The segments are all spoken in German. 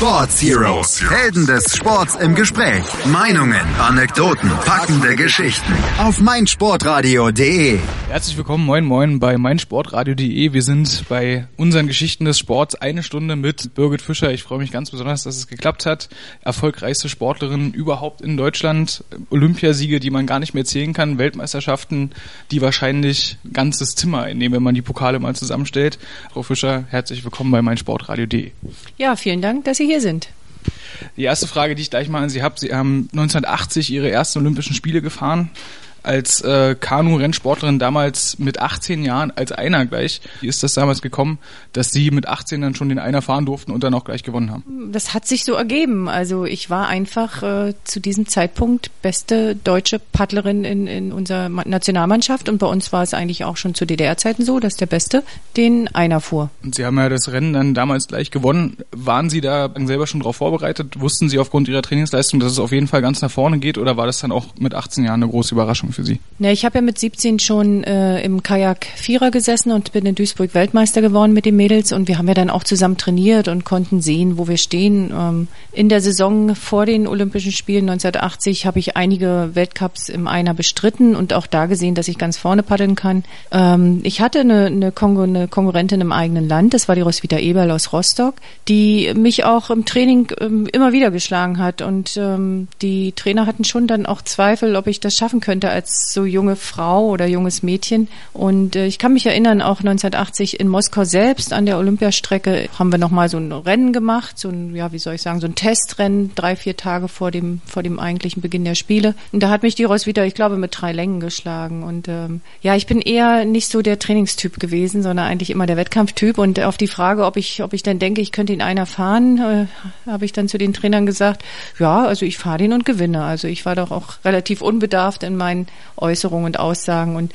Sports Heroes. Helden des Sports im Gespräch. Meinungen, Anekdoten, packende Geschichten. Auf meinsportradio.de. Herzlich willkommen, moin moin bei meinsportradio.de. Wir sind bei unseren Geschichten des Sports eine Stunde mit Birgit Fischer. Ich freue mich ganz besonders, dass es geklappt hat. Erfolgreichste Sportlerin überhaupt in Deutschland. Olympiasiege, die man gar nicht mehr zählen kann. Weltmeisterschaften, die wahrscheinlich ein ganzes Zimmer einnehmen, wenn man die Pokale mal zusammenstellt. Frau Fischer, herzlich willkommen bei meinsportradio.de. Ja, vielen Dank, dass Sie hier sind. Die erste Frage, die ich gleich mal an Sie habe, Sie haben 1980 Ihre ersten Olympischen Spiele gefahren als äh, Kanu-Rennsportlerin damals mit 18 Jahren als Einer gleich. Wie ist das damals gekommen, dass Sie mit 18 dann schon den Einer fahren durften und dann auch gleich gewonnen haben? Das hat sich so ergeben. Also ich war einfach äh, zu diesem Zeitpunkt beste deutsche Paddlerin in, in unserer Nationalmannschaft und bei uns war es eigentlich auch schon zu DDR-Zeiten so, dass der Beste den Einer fuhr. Und Sie haben ja das Rennen dann damals gleich gewonnen. Waren Sie da selber schon darauf vorbereitet? Wussten Sie aufgrund Ihrer Trainingsleistung, dass es auf jeden Fall ganz nach vorne geht oder war das dann auch mit 18 Jahren eine große Überraschung? Überraschung für Sie? Ne, ich habe ja mit 17 schon äh, im Kajak Vierer gesessen und bin in Duisburg Weltmeister geworden mit den Mädels und wir haben ja dann auch zusammen trainiert und konnten sehen, wo wir stehen. Ähm, in der Saison vor den Olympischen Spielen 1980 habe ich einige Weltcups im Einer bestritten und auch da gesehen, dass ich ganz vorne paddeln kann. Ähm, ich hatte eine, eine, Kongo, eine Konkurrentin im eigenen Land, das war die Roswitha Eberl aus Rostock, die mich auch im Training ähm, immer wieder geschlagen hat und ähm, die Trainer hatten schon dann auch Zweifel, ob ich das schaffen könnte als so junge Frau oder junges Mädchen. Und äh, ich kann mich erinnern, auch 1980 in Moskau selbst an der Olympiastrecke haben wir nochmal so ein Rennen gemacht, so ein, ja, wie soll ich sagen, so ein Testrennen, drei, vier Tage vor dem, vor dem eigentlichen Beginn der Spiele. Und da hat mich die Reus wieder, ich glaube, mit drei Längen geschlagen. Und ähm, ja, ich bin eher nicht so der Trainingstyp gewesen, sondern eigentlich immer der Wettkampftyp. Und auf die Frage, ob ich, ob ich dann denke, ich könnte ihn einer fahren, äh, habe ich dann zu den Trainern gesagt, ja, also ich fahre den und gewinne. Also ich war doch auch relativ unbedarft in meinen Äußerungen und Aussagen und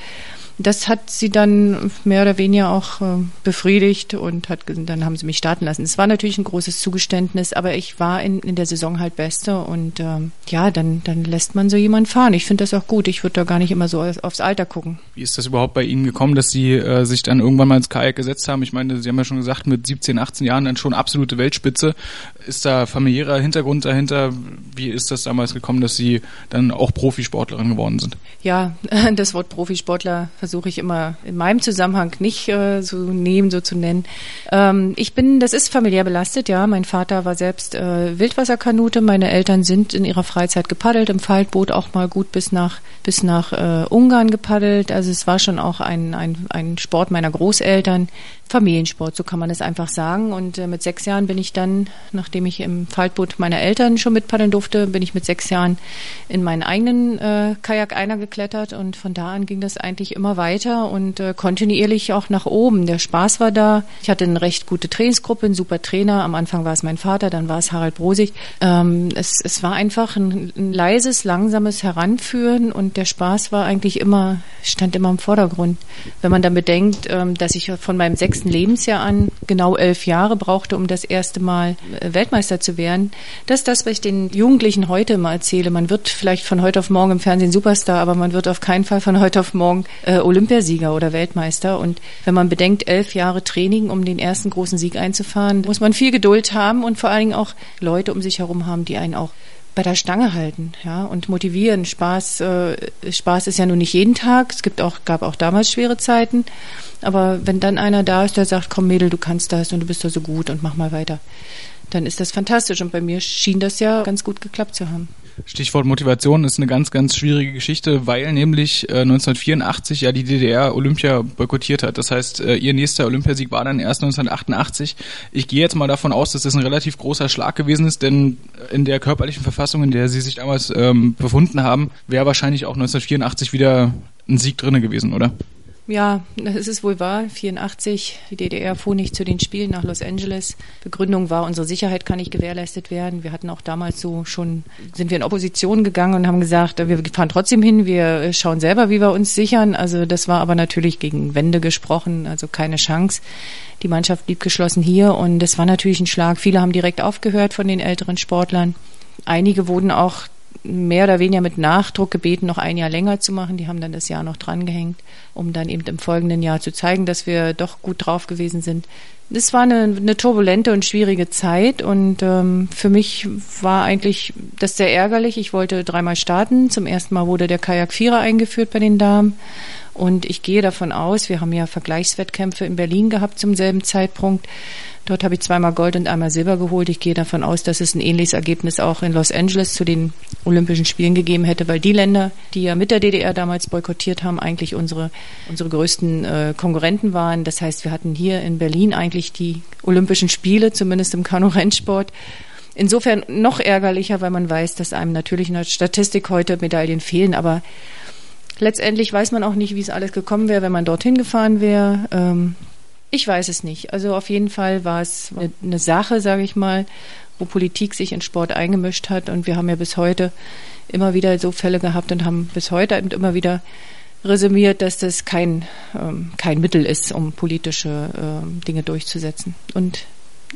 das hat sie dann mehr oder weniger auch äh, befriedigt und hat, dann haben sie mich starten lassen. Es war natürlich ein großes Zugeständnis, aber ich war in, in der Saison halt Beste und ähm, ja, dann, dann lässt man so jemanden fahren. Ich finde das auch gut. Ich würde da gar nicht immer so aufs Alter gucken. Wie ist das überhaupt bei Ihnen gekommen, dass Sie äh, sich dann irgendwann mal ins Kajak gesetzt haben? Ich meine, Sie haben ja schon gesagt, mit 17, 18 Jahren dann schon absolute Weltspitze. Ist da familiärer Hintergrund dahinter? Wie ist das damals gekommen, dass Sie dann auch Profisportlerin geworden sind? Ja, das Wort Profisportler versuche ich immer in meinem Zusammenhang nicht äh, so nehmen, so zu nennen. Ähm, ich bin, das ist familiär belastet, ja. Mein Vater war selbst äh, Wildwasserkanute, meine Eltern sind in ihrer Freizeit gepaddelt, im Faltboot auch mal gut bis nach bis nach äh, Ungarn gepaddelt. Also es war schon auch ein, ein, ein Sport meiner Großeltern. Familiensport, so kann man es einfach sagen. Und äh, mit sechs Jahren bin ich dann, nachdem ich im Faltboot meiner Eltern schon mitpaddeln durfte, bin ich mit sechs Jahren in meinen eigenen äh, Kajak einer geklettert und von da an ging das eigentlich immer weiter und äh, kontinuierlich auch nach oben. Der Spaß war da. Ich hatte eine recht gute Trainingsgruppe, einen super Trainer. Am Anfang war es mein Vater, dann war es Harald Brosig. Ähm, es, es war einfach ein, ein leises, langsames Heranführen und der Spaß war eigentlich immer, stand immer im Vordergrund. Wenn man dann bedenkt, ähm, dass ich von meinem sechs sechsten Lebensjahr an genau elf Jahre brauchte, um das erste Mal äh, Weltmeister zu werden. Das ist das, was ich den Jugendlichen heute immer erzähle. Man wird vielleicht von heute auf morgen im Fernsehen Superstar, aber man wird auf keinen Fall von heute auf morgen äh, Olympiasieger oder Weltmeister. Und wenn man bedenkt, elf Jahre Training, um den ersten großen Sieg einzufahren, muss man viel Geduld haben und vor allen Dingen auch Leute um sich herum haben, die einen auch bei der Stange halten, ja, und motivieren. Spaß, äh, Spaß ist ja nun nicht jeden Tag. Es gibt auch, gab auch damals schwere Zeiten. Aber wenn dann einer da ist, der sagt, komm Mädel, du kannst das und du bist da so gut und mach mal weiter, dann ist das fantastisch. Und bei mir schien das ja ganz gut geklappt zu haben. Stichwort Motivation ist eine ganz, ganz schwierige Geschichte, weil nämlich äh, 1984 ja die DDR Olympia boykottiert hat. Das heißt, äh, ihr nächster Olympiasieg war dann erst 1988. Ich gehe jetzt mal davon aus, dass das ein relativ großer Schlag gewesen ist, denn in der körperlichen Verfassung, in der Sie sich damals ähm, befunden haben, wäre wahrscheinlich auch 1984 wieder ein Sieg drinne gewesen, oder? Ja, das ist wohl wahr. 84, die DDR fuhr nicht zu den Spielen nach Los Angeles. Begründung war, unsere Sicherheit kann nicht gewährleistet werden. Wir hatten auch damals so schon, sind wir in Opposition gegangen und haben gesagt, wir fahren trotzdem hin, wir schauen selber, wie wir uns sichern. Also das war aber natürlich gegen Wände gesprochen, also keine Chance. Die Mannschaft blieb geschlossen hier und das war natürlich ein Schlag. Viele haben direkt aufgehört von den älteren Sportlern. Einige wurden auch mehr oder weniger mit Nachdruck gebeten, noch ein Jahr länger zu machen. Die haben dann das Jahr noch drangehängt, um dann eben im folgenden Jahr zu zeigen, dass wir doch gut drauf gewesen sind. Es war eine, eine turbulente und schwierige Zeit und ähm, für mich war eigentlich das sehr ärgerlich. Ich wollte dreimal starten. Zum ersten Mal wurde der Kajak Vierer eingeführt bei den Damen und ich gehe davon aus, wir haben ja Vergleichswettkämpfe in Berlin gehabt zum selben Zeitpunkt. Dort habe ich zweimal Gold und einmal Silber geholt. Ich gehe davon aus, dass es ein ähnliches Ergebnis auch in Los Angeles zu den Olympischen Spielen gegeben hätte, weil die Länder, die ja mit der DDR damals boykottiert haben, eigentlich unsere, unsere größten äh, Konkurrenten waren. Das heißt, wir hatten hier in Berlin eigentlich die Olympischen Spiele, zumindest im Kanu-Rennsport. Insofern noch ärgerlicher, weil man weiß, dass einem natürlich in der Statistik heute Medaillen fehlen, aber Letztendlich weiß man auch nicht, wie es alles gekommen wäre, wenn man dorthin gefahren wäre. Ähm, ich weiß es nicht. Also auf jeden Fall war es eine, eine Sache, sage ich mal, wo Politik sich in Sport eingemischt hat. Und wir haben ja bis heute immer wieder so Fälle gehabt und haben bis heute eben immer wieder resümiert, dass das kein, ähm, kein Mittel ist, um politische ähm, Dinge durchzusetzen. Und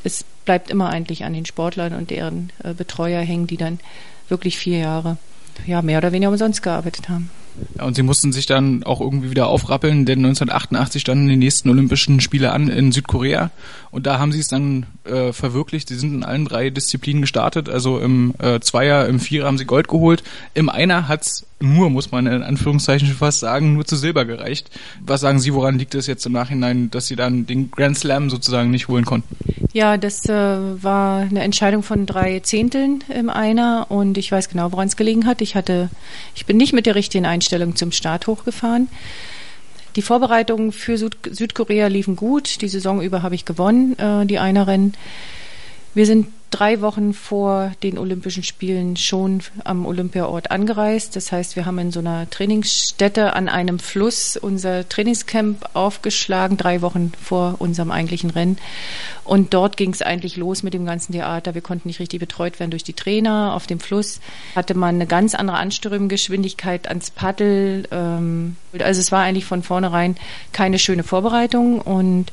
es bleibt immer eigentlich an den Sportlern und deren äh, Betreuer hängen, die dann wirklich vier Jahre ja, mehr oder weniger umsonst gearbeitet haben. Ja, und sie mussten sich dann auch irgendwie wieder aufrappeln, denn 1988 standen die nächsten Olympischen Spiele an in Südkorea. Und da haben sie es dann äh, verwirklicht. Sie sind in allen drei Disziplinen gestartet, also im äh, Zweier, im Vierer haben sie Gold geholt, im Einer hat's nur, muss man in Anführungszeichen fast sagen, nur zu Silber gereicht. Was sagen Sie, woran liegt es jetzt im Nachhinein, dass Sie dann den Grand Slam sozusagen nicht holen konnten? Ja, das äh, war eine Entscheidung von drei Zehnteln im Einer und ich weiß genau, woran es gelegen hat. Ich hatte, ich bin nicht mit der richtigen Einstellung zum Start hochgefahren. Die Vorbereitungen für Süd Südkorea liefen gut. Die Saison über habe ich gewonnen, äh, die Einerrennen. Wir sind drei Wochen vor den Olympischen Spielen schon am Olympiaort angereist. Das heißt, wir haben in so einer Trainingsstätte an einem Fluss unser Trainingscamp aufgeschlagen, drei Wochen vor unserem eigentlichen Rennen. Und dort ging es eigentlich los mit dem ganzen Theater. Wir konnten nicht richtig betreut werden durch die Trainer. Auf dem Fluss hatte man eine ganz andere Anströmgeschwindigkeit ans Paddel. Ähm, also es war eigentlich von vornherein keine schöne Vorbereitung und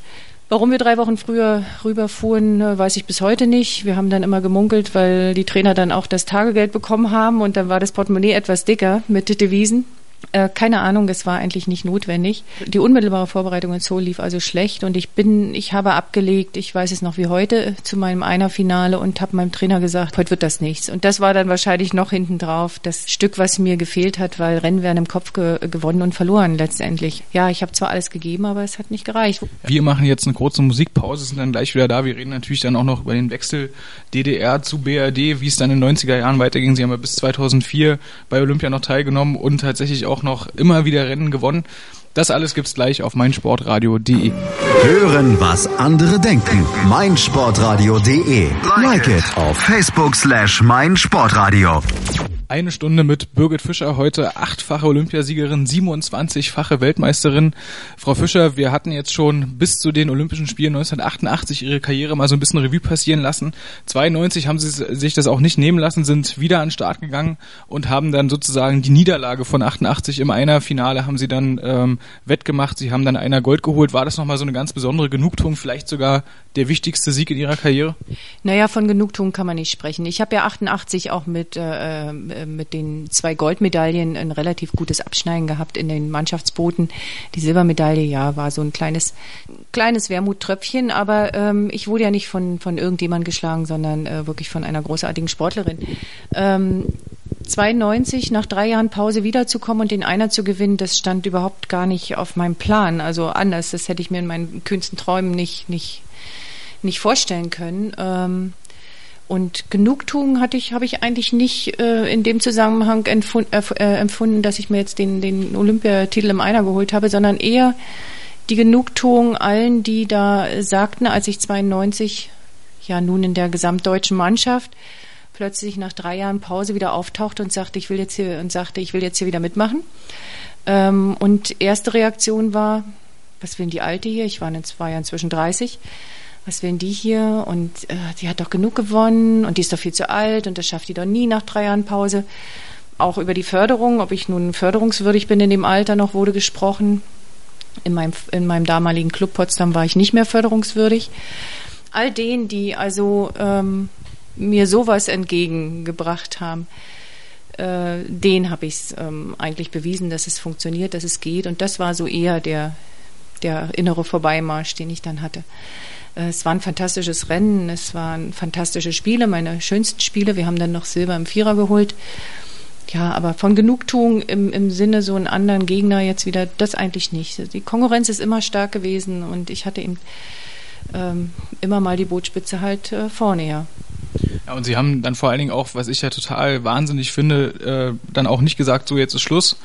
Warum wir drei Wochen früher rüberfuhren, äh, weiß ich bis heute nicht. Wir haben dann immer gemunkelt, weil die Trainer dann auch das Tagegeld bekommen haben und dann war das Portemonnaie etwas dicker mit Devisen. Äh, keine Ahnung, es war eigentlich nicht notwendig. Die unmittelbare Vorbereitung in Seoul lief also schlecht und ich bin, ich habe abgelegt, ich weiß es noch wie heute, zu meinem Einerfinale und habe meinem Trainer gesagt, heute wird das nichts. Und das war dann wahrscheinlich noch hinten drauf, das Stück, was mir gefehlt hat, weil Rennen werden im Kopf ge gewonnen und verloren letztendlich. Ja, ich habe zwar alles gegeben, aber es hat nicht gereicht. Wir machen jetzt eine kurze Musikpause, sind dann gleich wieder da. Wir reden natürlich dann auch noch über den Wechsel DDR zu BRD, wie es dann in den 90er Jahren weiterging. Sie haben ja bis 2004 bei Olympia noch teilgenommen und tatsächlich auch noch immer wieder Rennen gewonnen. Das alles gibt's gleich auf meinsportradio.de. Hören, was andere denken. meinsportradio.de. Like it auf Facebook slash meinsportradio. Eine Stunde mit Birgit Fischer, heute achtfache Olympiasiegerin, 27-fache Weltmeisterin. Frau Fischer, wir hatten jetzt schon bis zu den Olympischen Spielen 1988 Ihre Karriere mal so ein bisschen Revue passieren lassen. 92 haben Sie sich das auch nicht nehmen lassen, sind wieder an den Start gegangen und haben dann sozusagen die Niederlage von 88 im Einer-Finale haben Sie dann ähm, wettgemacht. Sie haben dann einer Gold geholt. War das nochmal so eine ganz besondere Genugtuung, vielleicht sogar der wichtigste Sieg in Ihrer Karriere? Naja, von Genugtuung kann man nicht sprechen. Ich habe ja 88 auch mit äh, äh, mit den zwei Goldmedaillen ein relativ gutes Abschneiden gehabt in den Mannschaftsbooten. Die Silbermedaille, ja, war so ein kleines, kleines Wermuttröpfchen, aber ähm, ich wurde ja nicht von, von irgendjemand geschlagen, sondern äh, wirklich von einer großartigen Sportlerin. Ähm, 92 nach drei Jahren Pause wiederzukommen und den Einer zu gewinnen, das stand überhaupt gar nicht auf meinem Plan. Also anders, das hätte ich mir in meinen kühnsten Träumen nicht, nicht, nicht vorstellen können. Ähm, und Genugtuung hatte ich, habe ich eigentlich nicht äh, in dem Zusammenhang empfund, äh, äh, empfunden, dass ich mir jetzt den, den Olympiatitel im Einer geholt habe, sondern eher die Genugtuung allen, die da sagten, als ich 92 ja nun in der gesamtdeutschen Mannschaft plötzlich nach drei Jahren Pause wieder auftauchte und sagte, ich will jetzt hier und sagte, ich will jetzt hier wieder mitmachen. Ähm, und erste Reaktion war, was will denn die Alte hier? Ich war, in, war ja inzwischen 30 was will die hier? Und äh, die hat doch genug gewonnen und die ist doch viel zu alt und das schafft die doch nie nach drei Jahren Pause. Auch über die Förderung, ob ich nun förderungswürdig bin in dem Alter noch, wurde gesprochen. In meinem, in meinem damaligen Club Potsdam war ich nicht mehr förderungswürdig. All denen, die also ähm, mir sowas entgegengebracht haben, äh, den habe ich ähm, eigentlich bewiesen, dass es funktioniert, dass es geht. Und das war so eher der, der innere Vorbeimarsch, den ich dann hatte. Es war ein fantastisches Rennen, es waren fantastische Spiele, meine schönsten Spiele. Wir haben dann noch Silber im Vierer geholt. Ja, aber von Genugtuung im, im Sinne so einen anderen Gegner jetzt wieder, das eigentlich nicht. Die Konkurrenz ist immer stark gewesen und ich hatte eben ähm, immer mal die Bootspitze halt äh, vorne, ja. Ja, und sie haben dann vor allen Dingen auch, was ich ja total wahnsinnig finde, äh, dann auch nicht gesagt, so jetzt ist Schluss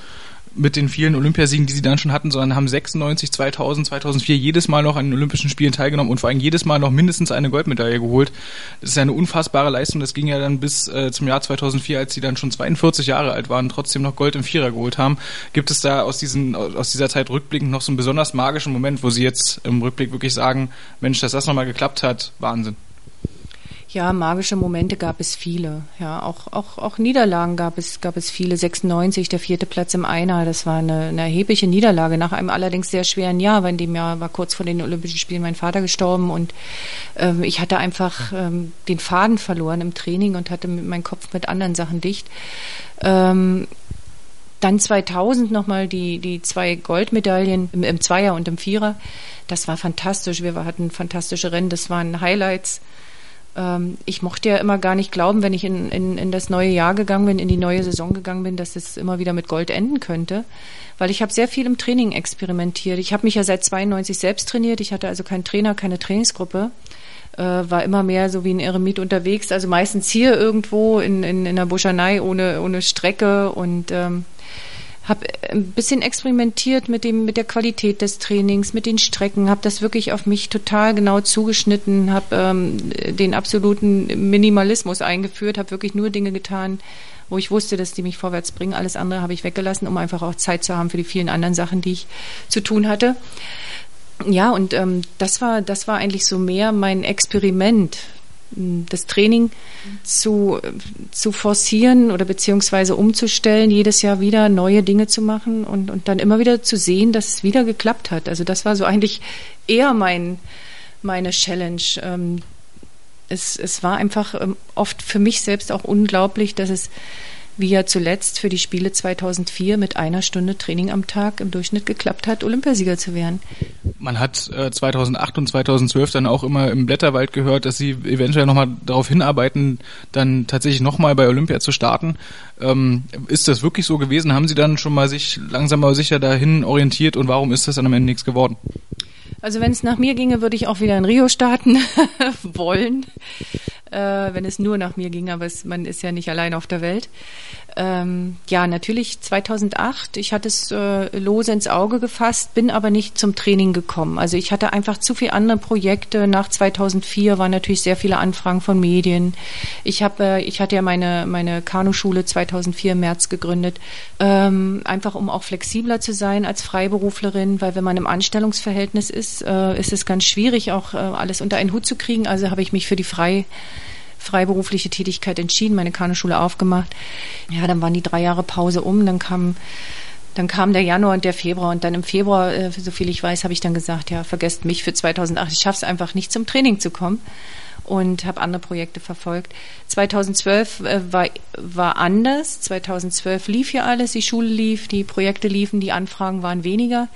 mit den vielen Olympiasiegen, die sie dann schon hatten, sondern haben 96, 2000, 2004 jedes Mal noch an den Olympischen Spielen teilgenommen und vor allem jedes Mal noch mindestens eine Goldmedaille geholt. Das ist ja eine unfassbare Leistung. Das ging ja dann bis äh, zum Jahr 2004, als sie dann schon 42 Jahre alt waren, trotzdem noch Gold im Vierer geholt haben. Gibt es da aus, diesen, aus dieser Zeit rückblickend noch so einen besonders magischen Moment, wo sie jetzt im Rückblick wirklich sagen, Mensch, dass das nochmal geklappt hat, Wahnsinn. Ja, magische Momente gab es viele. Ja, auch, auch, auch Niederlagen gab es, gab es viele. 96, der vierte Platz im Einer, das war eine, eine erhebliche Niederlage nach einem allerdings sehr schweren Jahr, weil in dem Jahr war kurz vor den Olympischen Spielen mein Vater gestorben und ähm, ich hatte einfach ähm, den Faden verloren im Training und hatte meinen Kopf mit anderen Sachen dicht. Ähm, dann 2000 nochmal die, die zwei Goldmedaillen im, im Zweier und im Vierer. Das war fantastisch. Wir hatten fantastische Rennen. Das waren Highlights ähm, ich mochte ja immer gar nicht glauben, wenn ich in, in, in das neue Jahr gegangen bin, in die neue Saison gegangen bin, dass es immer wieder mit Gold enden könnte. Weil ich habe sehr viel im Training experimentiert. Ich habe mich ja seit 92 selbst trainiert. Ich hatte also keinen Trainer, keine Trainingsgruppe. Äh, war immer mehr so wie ein Eremit unterwegs, also meistens hier irgendwo in, in, in der Buschanei ohne, ohne Strecke und ähm, habe ein bisschen experimentiert mit dem mit der Qualität des Trainings, mit den Strecken, habe das wirklich auf mich total genau zugeschnitten, habe ähm, den absoluten Minimalismus eingeführt, habe wirklich nur Dinge getan, wo ich wusste, dass die mich vorwärts bringen. Alles andere habe ich weggelassen, um einfach auch Zeit zu haben für die vielen anderen Sachen, die ich zu tun hatte. Ja, und ähm, das war das war eigentlich so mehr mein Experiment das Training zu, zu forcieren oder beziehungsweise umzustellen, jedes Jahr wieder neue Dinge zu machen und, und dann immer wieder zu sehen, dass es wieder geklappt hat. Also das war so eigentlich eher mein, meine Challenge. Ähm, es, es war einfach ähm, oft für mich selbst auch unglaublich, dass es wie ja zuletzt für die Spiele 2004 mit einer Stunde Training am Tag im Durchschnitt geklappt hat, Olympiasieger zu werden. Man hat äh, 2008 und 2012 dann auch immer im Blätterwald gehört, dass sie eventuell nochmal darauf hinarbeiten, dann tatsächlich nochmal bei Olympia zu starten. Ähm, ist das wirklich so gewesen? Haben Sie dann schon mal sich langsam aber sicher dahin orientiert und warum ist das dann am Ende nichts geworden? Also wenn es nach mir ginge, würde ich auch wieder in Rio starten wollen äh, wenn es nur nach mir ging, aber es, man ist ja nicht allein auf der Welt. Ähm, ja, natürlich 2008. Ich hatte es äh, lose ins Auge gefasst, bin aber nicht zum Training gekommen. Also ich hatte einfach zu viele andere Projekte. Nach 2004 waren natürlich sehr viele Anfragen von Medien. Ich habe, äh, ich hatte ja meine meine Kanuschule 2004 im März gegründet, ähm, einfach um auch flexibler zu sein als Freiberuflerin, weil wenn man im Anstellungsverhältnis ist, äh, ist es ganz schwierig, auch äh, alles unter einen Hut zu kriegen. Also habe ich mich für die frei freiberufliche Tätigkeit entschieden, meine Kanuschule aufgemacht. Ja, dann waren die drei Jahre Pause um, dann kam dann kam der Januar und der Februar und dann im Februar, äh, so viel ich weiß, habe ich dann gesagt, ja, vergesst mich für 2008. Ich schaffe es einfach nicht zum Training zu kommen und habe andere Projekte verfolgt. 2012 äh, war, war anders. 2012 lief ja alles, die Schule lief, die Projekte liefen, die Anfragen waren weniger.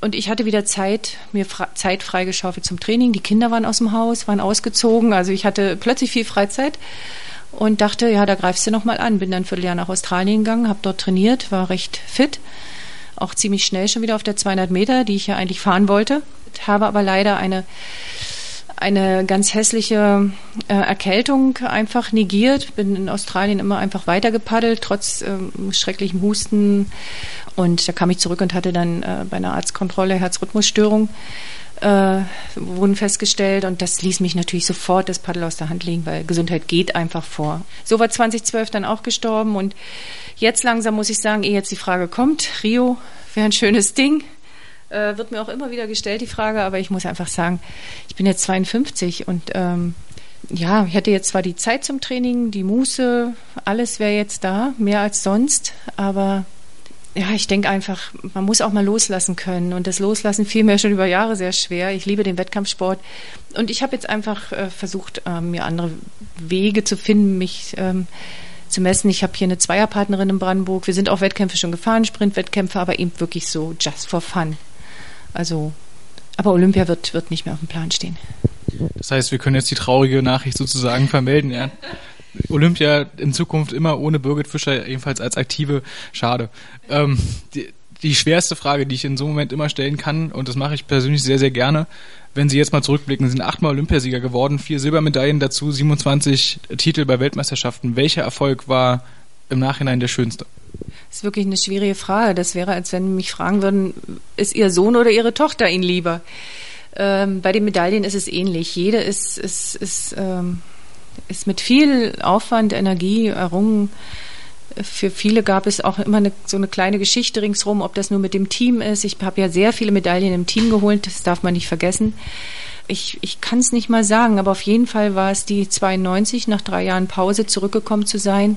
Und ich hatte wieder Zeit, mir Zeit freigeschaufelt zum Training. Die Kinder waren aus dem Haus, waren ausgezogen. Also ich hatte plötzlich viel Freizeit und dachte, ja, da greifst du nochmal an. Bin dann für Jahr nach Australien gegangen, habe dort trainiert, war recht fit. Auch ziemlich schnell schon wieder auf der 200 Meter, die ich ja eigentlich fahren wollte. Habe aber leider eine eine ganz hässliche äh, Erkältung einfach negiert. Bin in Australien immer einfach weitergepaddelt, trotz ähm, schrecklichem Husten. Und da kam ich zurück und hatte dann äh, bei einer Arztkontrolle Herzrhythmusstörung äh, wurden festgestellt und das ließ mich natürlich sofort das Paddel aus der Hand legen, weil Gesundheit geht einfach vor. So war 2012 dann auch gestorben und jetzt langsam muss ich sagen, ehe jetzt die Frage kommt, Rio wäre ein schönes Ding. Äh, wird mir auch immer wieder gestellt, die Frage, aber ich muss einfach sagen, ich bin jetzt 52 und ähm, ja, ich hätte jetzt zwar die Zeit zum Training, die Muße, alles wäre jetzt da, mehr als sonst, aber ja, ich denke einfach, man muss auch mal loslassen können. Und das Loslassen fiel mir schon über Jahre sehr schwer. Ich liebe den Wettkampfsport. Und ich habe jetzt einfach äh, versucht, äh, mir andere Wege zu finden, mich ähm, zu messen. Ich habe hier eine Zweierpartnerin in Brandenburg. Wir sind auch Wettkämpfe schon gefahren, Sprintwettkämpfe, aber eben wirklich so just for fun. Also, aber Olympia wird, wird nicht mehr auf dem Plan stehen. Das heißt, wir können jetzt die traurige Nachricht sozusagen vermelden, ja. Olympia in Zukunft immer ohne Birgit Fischer, ebenfalls als Aktive. Schade. Ähm, die, die schwerste Frage, die ich in so einem Moment immer stellen kann, und das mache ich persönlich sehr, sehr gerne, wenn Sie jetzt mal zurückblicken, Sie sind achtmal Olympiasieger geworden, vier Silbermedaillen dazu, 27 Titel bei Weltmeisterschaften. Welcher Erfolg war im Nachhinein der schönste? Das ist wirklich eine schwierige Frage. Das wäre, als wenn mich fragen würden, ist Ihr Sohn oder Ihre Tochter Ihnen lieber? Ähm, bei den Medaillen ist es ähnlich. Jede ist, ist, ist, ähm, ist mit viel Aufwand, Energie errungen. Für viele gab es auch immer eine, so eine kleine Geschichte ringsherum, ob das nur mit dem Team ist. Ich habe ja sehr viele Medaillen im Team geholt, das darf man nicht vergessen. Ich, ich kann es nicht mal sagen, aber auf jeden Fall war es die 92, nach drei Jahren Pause zurückgekommen zu sein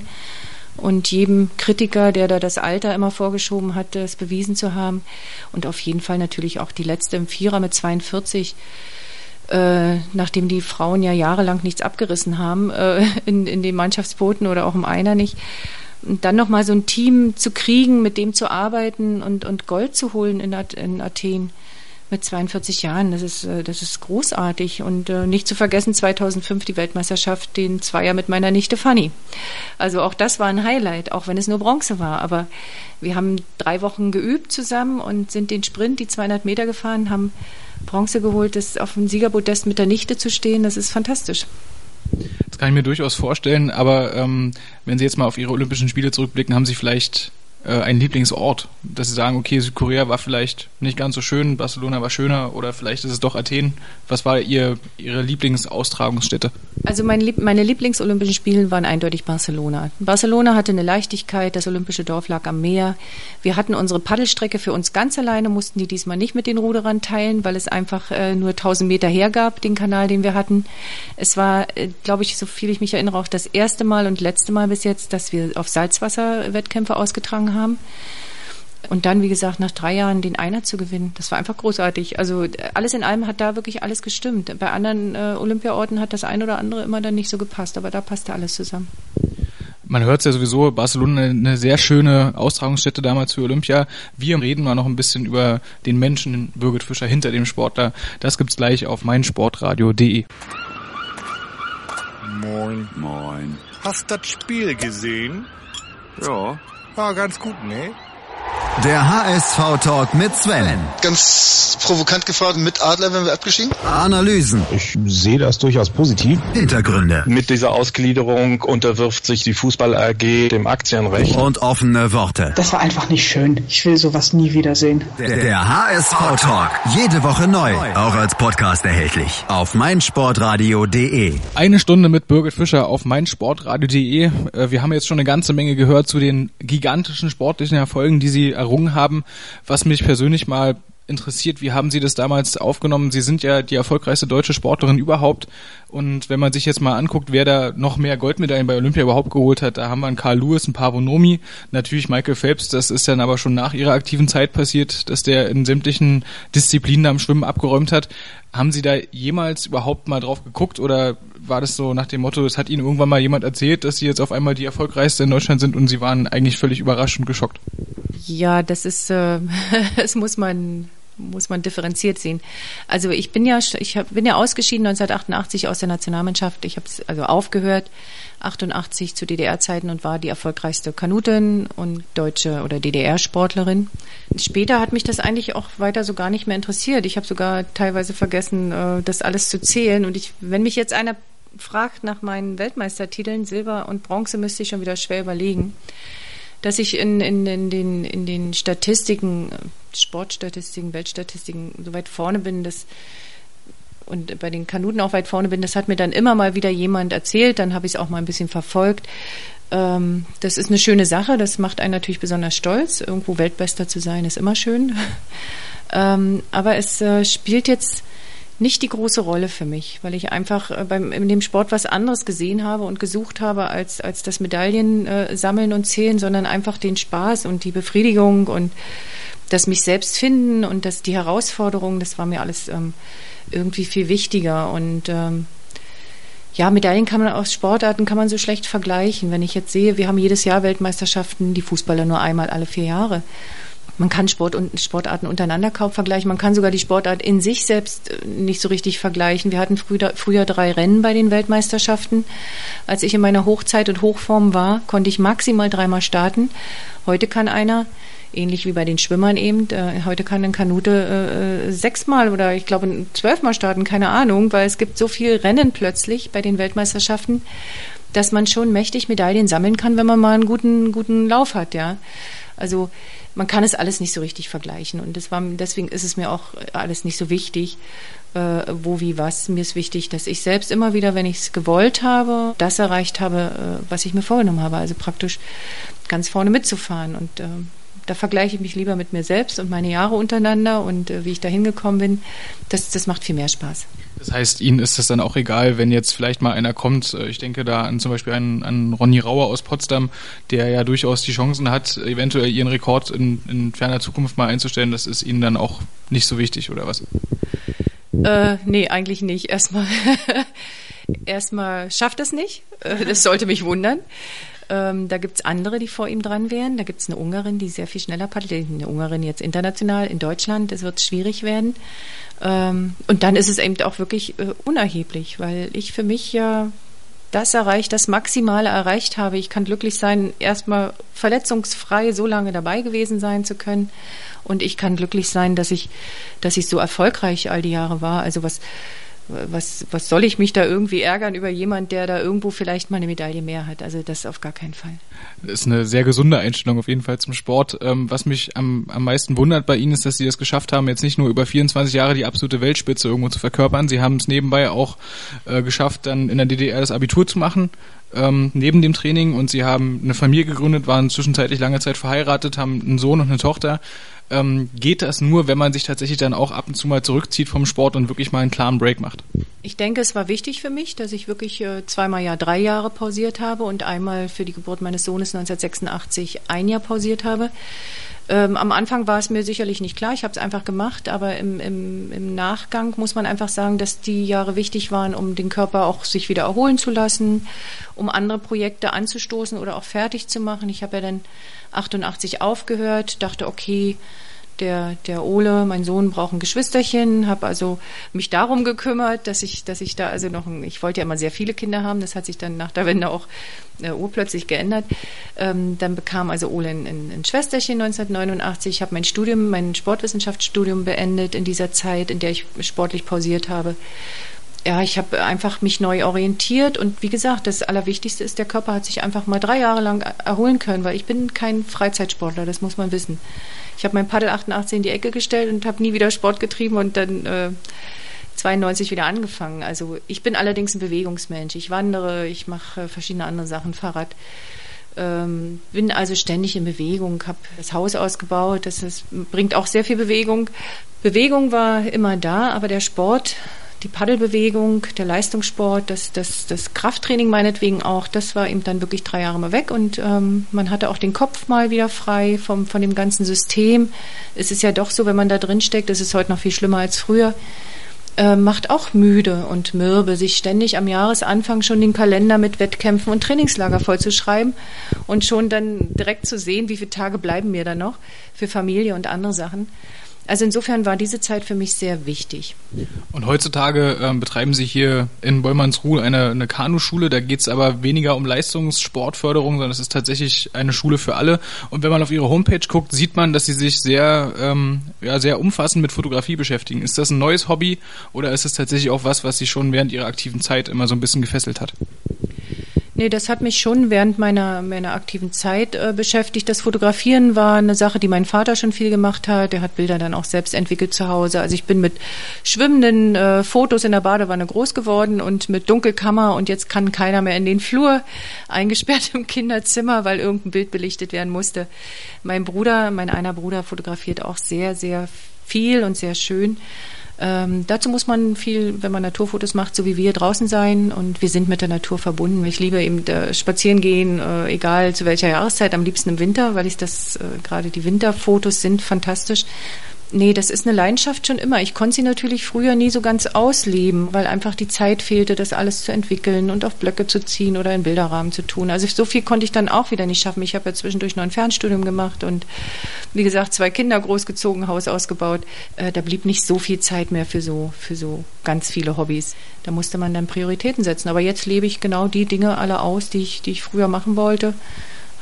und jedem Kritiker, der da das Alter immer vorgeschoben hatte, es bewiesen zu haben. Und auf jeden Fall natürlich auch die letzte im Vierer mit 42 äh, nachdem die Frauen ja jahrelang nichts abgerissen haben äh, in, in den Mannschaftsbooten oder auch im Einer nicht, und dann nochmal so ein Team zu kriegen, mit dem zu arbeiten und, und Gold zu holen in, in Athen mit 42 Jahren, das ist, äh, das ist großartig. Und äh, nicht zu vergessen 2005 die Weltmeisterschaft, den Zweier mit meiner Nichte Fanny. Also auch das war ein Highlight, auch wenn es nur Bronze war. Aber wir haben drei Wochen geübt zusammen und sind den Sprint, die 200 Meter gefahren, haben Bronze geholt. Das auf dem Siegerpodest mit der Nichte zu stehen, das ist fantastisch. Das kann ich mir durchaus vorstellen, aber ähm, wenn Sie jetzt mal auf Ihre Olympischen Spiele zurückblicken, haben Sie vielleicht äh, einen Lieblingsort, dass sie sagen, okay, Südkorea war vielleicht nicht ganz so schön, Barcelona war schöner oder vielleicht ist es doch Athen. Was war ihr, Ihre Lieblingsaustragungsstätte? Also mein meine Lieblingsolympischen Spiele waren eindeutig Barcelona. Barcelona hatte eine Leichtigkeit, das olympische Dorf lag am Meer. Wir hatten unsere Paddelstrecke für uns ganz alleine, mussten die diesmal nicht mit den Ruderern teilen, weil es einfach äh, nur 1000 Meter hergab, den Kanal, den wir hatten. Es war, äh, glaube ich, so viel ich mich erinnere, auch das erste Mal und letzte Mal bis jetzt, dass wir auf Salzwasserwettkämpfe ausgetragen haben haben. Und dann, wie gesagt, nach drei Jahren den Einer zu gewinnen, das war einfach großartig. Also alles in allem hat da wirklich alles gestimmt. Bei anderen äh, Olympiaorten hat das ein oder andere immer dann nicht so gepasst, aber da passte alles zusammen. Man hört es ja sowieso, Barcelona eine sehr schöne Austragungsstätte damals für Olympia. Wir reden mal noch ein bisschen über den Menschen Birgit Fischer hinter dem Sportler. Das gibt's gleich auf meinsportradio.de. Moin. Moin. Hast das Spiel gesehen? Ja. War ganz gut, ne? Der HSV-Talk mit Sven. Ganz provokant gefragt, mit Adler werden wir abgeschieden? Analysen. Ich sehe das durchaus positiv. Hintergründe. Mit dieser Ausgliederung unterwirft sich die Fußball AG dem Aktienrecht. Und offene Worte. Das war einfach nicht schön. Ich will sowas nie wiedersehen. Der, der HSV-Talk. Jede Woche neu. Auch als Podcast erhältlich. Auf meinsportradio.de. Eine Stunde mit Birgit Fischer auf meinsportradio.de. Äh, wir haben jetzt schon eine ganze Menge gehört zu den gigantischen sportlichen Erfolgen, die Sie errungen haben. Was mich persönlich mal interessiert, wie haben Sie das damals aufgenommen? Sie sind ja die erfolgreichste deutsche Sportlerin überhaupt. Und wenn man sich jetzt mal anguckt, wer da noch mehr Goldmedaillen bei Olympia überhaupt geholt hat, da haben wir einen Karl Lewis, einen Pavonomi, natürlich Michael Phelps, das ist dann aber schon nach ihrer aktiven Zeit passiert, dass der in sämtlichen Disziplinen am Schwimmen abgeräumt hat. Haben Sie da jemals überhaupt mal drauf geguckt oder war das so nach dem Motto, es hat Ihnen irgendwann mal jemand erzählt, dass Sie jetzt auf einmal die erfolgreichste in Deutschland sind und Sie waren eigentlich völlig überrascht und geschockt? Ja, das ist, äh, das muss man muss man differenziert sehen. Also ich bin ja ich hab, bin ja ausgeschieden 1988 aus der Nationalmannschaft. Ich habe also aufgehört 88 zu DDR-Zeiten und war die erfolgreichste Kanutin und deutsche oder DDR-Sportlerin. Später hat mich das eigentlich auch weiter so gar nicht mehr interessiert. Ich habe sogar teilweise vergessen, äh, das alles zu zählen. Und ich, wenn mich jetzt einer fragt nach meinen Weltmeistertiteln, Silber und Bronze, müsste ich schon wieder schwer überlegen dass ich in, in, in, den, in den Statistiken, Sportstatistiken, Weltstatistiken so weit vorne bin, dass und bei den Kanuten auch weit vorne bin, das hat mir dann immer mal wieder jemand erzählt, dann habe ich es auch mal ein bisschen verfolgt. Ähm, das ist eine schöne Sache, das macht einen natürlich besonders stolz. Irgendwo Weltbester zu sein, ist immer schön. ähm, aber es äh, spielt jetzt nicht die große Rolle für mich, weil ich einfach äh, beim, in dem Sport was anderes gesehen habe und gesucht habe als, als das Medaillen äh, sammeln und zählen, sondern einfach den Spaß und die Befriedigung und das mich selbst finden und das die Herausforderung, das war mir alles ähm, irgendwie viel wichtiger und ähm, Ja, Medaillen kann man aus Sportarten kann man so schlecht vergleichen. Wenn ich jetzt sehe, wir haben jedes Jahr Weltmeisterschaften, die Fußballer nur einmal alle vier Jahre. Man kann Sport und Sportarten untereinander kaum vergleichen. Man kann sogar die Sportart in sich selbst äh, nicht so richtig vergleichen. Wir hatten früher, früher drei Rennen bei den Weltmeisterschaften. Als ich in meiner Hochzeit und Hochform war, konnte ich maximal dreimal starten. Heute kann einer ähnlich wie bei den Schwimmern eben. Äh, heute kann ein Kanute äh, sechsmal oder ich glaube zwölfmal starten, keine Ahnung, weil es gibt so viel Rennen plötzlich bei den Weltmeisterschaften, dass man schon mächtig Medaillen sammeln kann, wenn man mal einen guten, guten Lauf hat, ja. Also man kann es alles nicht so richtig vergleichen und das war, deswegen ist es mir auch alles nicht so wichtig, äh, wo, wie, was. Mir ist wichtig, dass ich selbst immer wieder, wenn ich es gewollt habe, das erreicht habe, äh, was ich mir vorgenommen habe. Also praktisch ganz vorne mitzufahren und äh, da vergleiche ich mich lieber mit mir selbst und meine Jahre untereinander und äh, wie ich da hingekommen bin. Das, das macht viel mehr Spaß. Das heißt, Ihnen ist es dann auch egal, wenn jetzt vielleicht mal einer kommt, äh, ich denke da an zum Beispiel einen, an Ronny Rauer aus Potsdam, der ja durchaus die Chancen hat, eventuell ihren Rekord in, in ferner Zukunft mal einzustellen. Das ist Ihnen dann auch nicht so wichtig, oder was? Äh, nee, eigentlich nicht. Erstmal, erstmal schafft es nicht. Äh, das sollte mich wundern. Ähm, da gibt's andere, die vor ihm dran wären. Da gibt's eine Ungarin, die sehr viel schneller paddelt. Eine Ungarin jetzt international in Deutschland. Es wird schwierig werden. Ähm, und dann ist es eben auch wirklich äh, unerheblich, weil ich für mich ja das erreicht, das Maximale erreicht habe. Ich kann glücklich sein, erstmal verletzungsfrei so lange dabei gewesen sein zu können. Und ich kann glücklich sein, dass ich, dass ich so erfolgreich all die Jahre war. Also was, was, was soll ich mich da irgendwie ärgern über jemand, der da irgendwo vielleicht mal eine Medaille mehr hat? Also das auf gar keinen Fall. Das ist eine sehr gesunde Einstellung auf jeden Fall zum Sport. Ähm, was mich am, am meisten wundert bei Ihnen ist, dass Sie es geschafft haben, jetzt nicht nur über 24 Jahre die absolute Weltspitze irgendwo zu verkörpern. Sie haben es nebenbei auch äh, geschafft, dann in der DDR das Abitur zu machen, ähm, neben dem Training. Und Sie haben eine Familie gegründet, waren zwischenzeitlich lange Zeit verheiratet, haben einen Sohn und eine Tochter ähm, geht das nur, wenn man sich tatsächlich dann auch ab und zu mal zurückzieht vom Sport und wirklich mal einen klaren Break macht? Ich denke, es war wichtig für mich, dass ich wirklich äh, zweimal ja drei Jahre pausiert habe und einmal für die Geburt meines Sohnes 1986 ein Jahr pausiert habe. Ähm, am Anfang war es mir sicherlich nicht klar, ich habe es einfach gemacht, aber im, im, im Nachgang muss man einfach sagen, dass die Jahre wichtig waren, um den Körper auch sich wieder erholen zu lassen, um andere Projekte anzustoßen oder auch fertig zu machen. Ich habe ja dann 88 aufgehört, dachte, okay, der, der Ole, mein Sohn, braucht ein Geschwisterchen, habe also mich darum gekümmert, dass ich, dass ich da also noch, ein, ich wollte ja immer sehr viele Kinder haben, das hat sich dann nach der Wende auch äh, urplötzlich geändert. Ähm, dann bekam also Ole ein, ein, ein Schwesterchen 1989. Ich habe mein Studium, mein Sportwissenschaftsstudium beendet in dieser Zeit, in der ich sportlich pausiert habe ja, ich habe einfach mich neu orientiert und wie gesagt, das Allerwichtigste ist, der Körper hat sich einfach mal drei Jahre lang erholen können, weil ich bin kein Freizeitsportler, das muss man wissen. Ich habe mein Paddel 88 in die Ecke gestellt und habe nie wieder Sport getrieben und dann äh, 92 wieder angefangen. Also ich bin allerdings ein Bewegungsmensch. Ich wandere, ich mache verschiedene andere Sachen, Fahrrad. Ähm, bin also ständig in Bewegung, habe das Haus ausgebaut, das ist, bringt auch sehr viel Bewegung. Bewegung war immer da, aber der Sport die Paddelbewegung, der Leistungssport, das, das, das Krafttraining meinetwegen auch, das war eben dann wirklich drei Jahre mal weg und ähm, man hatte auch den Kopf mal wieder frei vom, von dem ganzen System. Es ist ja doch so, wenn man da drin steckt, das ist heute noch viel schlimmer als früher, äh, macht auch müde und mürbe, sich ständig am Jahresanfang schon den Kalender mit Wettkämpfen und Trainingslager vollzuschreiben und schon dann direkt zu sehen, wie viele Tage bleiben mir da noch für Familie und andere Sachen. Also insofern war diese Zeit für mich sehr wichtig. Und heutzutage ähm, betreiben Sie hier in Bollmannsruhl eine, eine Kanuschule. Da geht es aber weniger um Leistungssportförderung, sondern es ist tatsächlich eine Schule für alle. Und wenn man auf Ihre Homepage guckt, sieht man, dass Sie sich sehr, ähm, ja, sehr umfassend mit Fotografie beschäftigen. Ist das ein neues Hobby oder ist es tatsächlich auch was, was Sie schon während Ihrer aktiven Zeit immer so ein bisschen gefesselt hat? Nee, das hat mich schon während meiner, meiner aktiven Zeit äh, beschäftigt. Das Fotografieren war eine Sache, die mein Vater schon viel gemacht hat. Der hat Bilder dann auch selbst entwickelt zu Hause. Also ich bin mit schwimmenden äh, Fotos in der Badewanne groß geworden und mit Dunkelkammer und jetzt kann keiner mehr in den Flur, eingesperrt im Kinderzimmer, weil irgendein Bild belichtet werden musste. Mein Bruder, mein einer Bruder fotografiert auch sehr, sehr viel und sehr schön. Ähm, dazu muss man viel, wenn man Naturfotos macht, so wie wir draußen sein und wir sind mit der Natur verbunden. Ich liebe eben äh, spazieren gehen, äh, egal zu welcher Jahreszeit, am liebsten im Winter, weil ich das äh, gerade die Winterfotos sind fantastisch. Nee, das ist eine Leidenschaft schon immer. Ich konnte sie natürlich früher nie so ganz ausleben, weil einfach die Zeit fehlte, das alles zu entwickeln und auf Blöcke zu ziehen oder in Bilderrahmen zu tun. Also so viel konnte ich dann auch wieder nicht schaffen. Ich habe ja zwischendurch noch ein Fernstudium gemacht und wie gesagt, zwei Kinder großgezogen, Haus ausgebaut. Äh, da blieb nicht so viel Zeit mehr für so, für so ganz viele Hobbys. Da musste man dann Prioritäten setzen. Aber jetzt lebe ich genau die Dinge alle aus, die ich, die ich früher machen wollte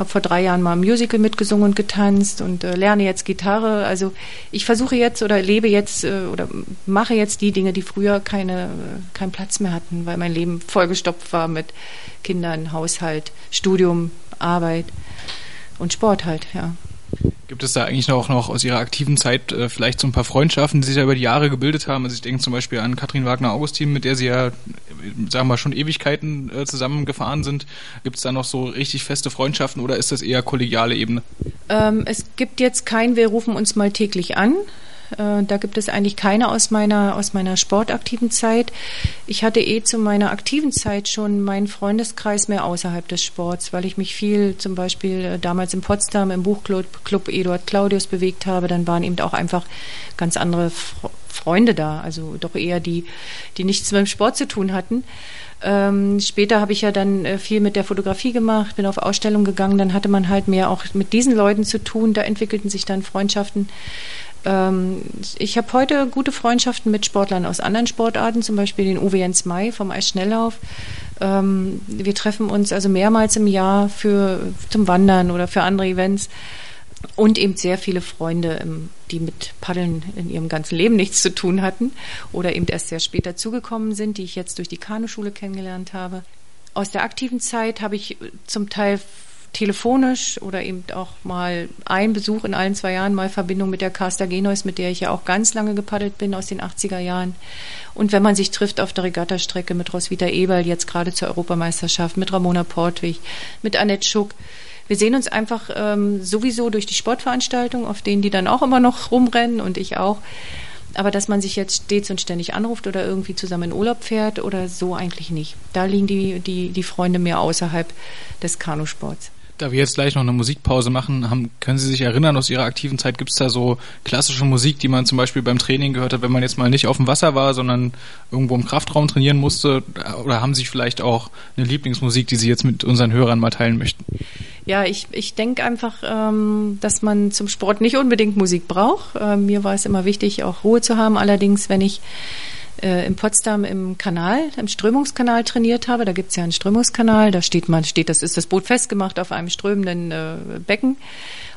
habe vor drei Jahren mal ein Musical mitgesungen und getanzt und äh, lerne jetzt Gitarre. Also ich versuche jetzt oder lebe jetzt äh, oder mache jetzt die Dinge, die früher keine, äh, keinen Platz mehr hatten, weil mein Leben vollgestopft war mit Kindern, Haushalt, Studium, Arbeit und Sport halt, ja. Gibt es da eigentlich noch, noch aus Ihrer aktiven Zeit äh, vielleicht so ein paar Freundschaften, die sich ja über die Jahre gebildet haben? Also ich denke zum Beispiel an Katrin Wagner-Augustin, mit der Sie ja, sagen wir mal, schon Ewigkeiten äh, zusammengefahren sind. Gibt es da noch so richtig feste Freundschaften oder ist das eher kollegiale Ebene? Ähm, es gibt jetzt kein, wir rufen uns mal täglich an. Äh, da gibt es eigentlich keine aus meiner, aus meiner sportaktiven Zeit. Ich hatte eh zu meiner aktiven Zeit schon meinen Freundeskreis mehr außerhalb des Sports, weil ich mich viel zum Beispiel äh, damals in Potsdam im Buchclub Club Eduard Claudius bewegt habe. Dann waren eben auch einfach ganz andere Freunde da, also doch eher die, die nichts mit dem Sport zu tun hatten. Ähm, später habe ich ja dann äh, viel mit der Fotografie gemacht, bin auf Ausstellungen gegangen, dann hatte man halt mehr auch mit diesen Leuten zu tun, da entwickelten sich dann Freundschaften. Ähm, ich habe heute gute Freundschaften mit Sportlern aus anderen Sportarten, zum Beispiel den Uwe Jens May vom Eisschnelllauf. Ähm, wir treffen uns also mehrmals im Jahr für, zum Wandern oder für andere Events. Und eben sehr viele Freunde, ähm, die mit Paddeln in ihrem ganzen Leben nichts zu tun hatten oder eben erst sehr spät dazugekommen sind, die ich jetzt durch die Kanuschule kennengelernt habe. Aus der aktiven Zeit habe ich zum Teil telefonisch oder eben auch mal ein Besuch in allen zwei Jahren, mal Verbindung mit der Carsta Genois, mit der ich ja auch ganz lange gepaddelt bin aus den 80er Jahren. Und wenn man sich trifft auf der Regattastrecke mit Roswitha Eberl, jetzt gerade zur Europameisterschaft, mit Ramona Portwig, mit Annette Schuck, wir sehen uns einfach ähm, sowieso durch die Sportveranstaltungen, auf denen die dann auch immer noch rumrennen und ich auch. Aber dass man sich jetzt stets und ständig anruft oder irgendwie zusammen in Urlaub fährt oder so eigentlich nicht. Da liegen die, die, die Freunde mehr außerhalb des Kanusports. Da wir jetzt gleich noch eine Musikpause machen, haben, können Sie sich erinnern, aus Ihrer aktiven Zeit gibt es da so klassische Musik, die man zum Beispiel beim Training gehört hat, wenn man jetzt mal nicht auf dem Wasser war, sondern irgendwo im Kraftraum trainieren musste? Oder haben Sie vielleicht auch eine Lieblingsmusik, die Sie jetzt mit unseren Hörern mal teilen möchten? Ja, ich, ich denke einfach, ähm, dass man zum Sport nicht unbedingt Musik braucht. Äh, mir war es immer wichtig, auch Ruhe zu haben. Allerdings, wenn ich äh, in Potsdam im Kanal, im Strömungskanal trainiert habe. Da gibt's ja einen Strömungskanal, da steht man, steht, das ist das Boot festgemacht auf einem strömenden äh, Becken.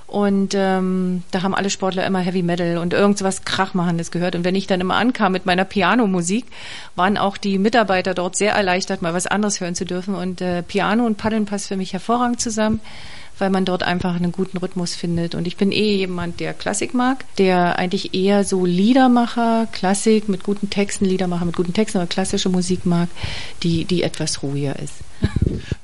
Und ähm, da haben alle Sportler immer Heavy Metal und irgendwas Krachmachendes gehört. Und wenn ich dann immer ankam mit meiner Pianomusik, waren auch die Mitarbeiter dort sehr erleichtert, mal was anderes hören zu dürfen. Und äh, Piano und Paddeln passt für mich hervorragend zusammen weil man dort einfach einen guten Rhythmus findet. Und ich bin eh jemand, der Klassik mag, der eigentlich eher so Liedermacher, Klassik mit guten Texten, Liedermacher mit guten Texten, aber klassische Musik mag, die, die etwas ruhiger ist.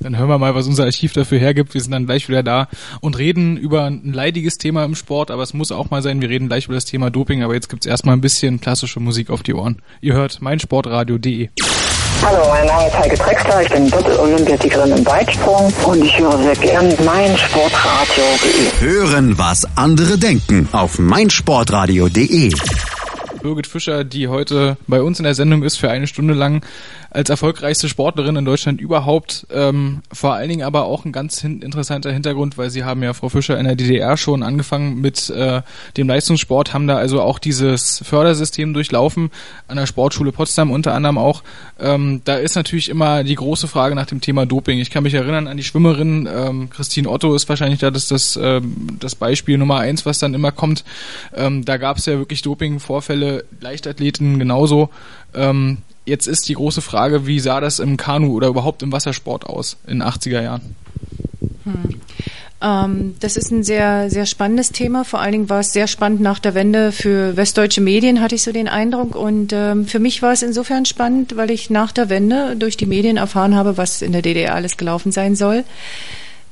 Dann hören wir mal, was unser Archiv dafür hergibt. Wir sind dann gleich wieder da und reden über ein leidiges Thema im Sport, aber es muss auch mal sein, wir reden gleich über das Thema Doping, aber jetzt gibt's erstmal ein bisschen klassische Musik auf die Ohren. Ihr hört meinsportradio.de. Hallo, mein Name ist Heike Drexler, ich bin Doppel-Olympiasiegerin im Weitsprung und ich höre sehr gern meinsportradio.de. Hören, was andere denken auf meinsportradio.de. Birgit Fischer, die heute bei uns in der Sendung ist für eine Stunde lang als erfolgreichste Sportlerin in Deutschland überhaupt. Ähm, vor allen Dingen aber auch ein ganz hin interessanter Hintergrund, weil Sie haben ja, Frau Fischer, in der DDR schon angefangen mit äh, dem Leistungssport, haben da also auch dieses Fördersystem durchlaufen, an der Sportschule Potsdam unter anderem auch. Ähm, da ist natürlich immer die große Frage nach dem Thema Doping. Ich kann mich erinnern an die Schwimmerin, ähm, Christine Otto ist wahrscheinlich da das, das, ähm, das Beispiel Nummer eins, was dann immer kommt. Ähm, da gab es ja wirklich Dopingvorfälle, Leichtathleten genauso. Ähm, Jetzt ist die große Frage, wie sah das im Kanu oder überhaupt im Wassersport aus in den 80er Jahren? Hm. Ähm, das ist ein sehr, sehr spannendes Thema. Vor allen Dingen war es sehr spannend nach der Wende für westdeutsche Medien, hatte ich so den Eindruck. Und ähm, für mich war es insofern spannend, weil ich nach der Wende durch die Medien erfahren habe, was in der DDR alles gelaufen sein soll.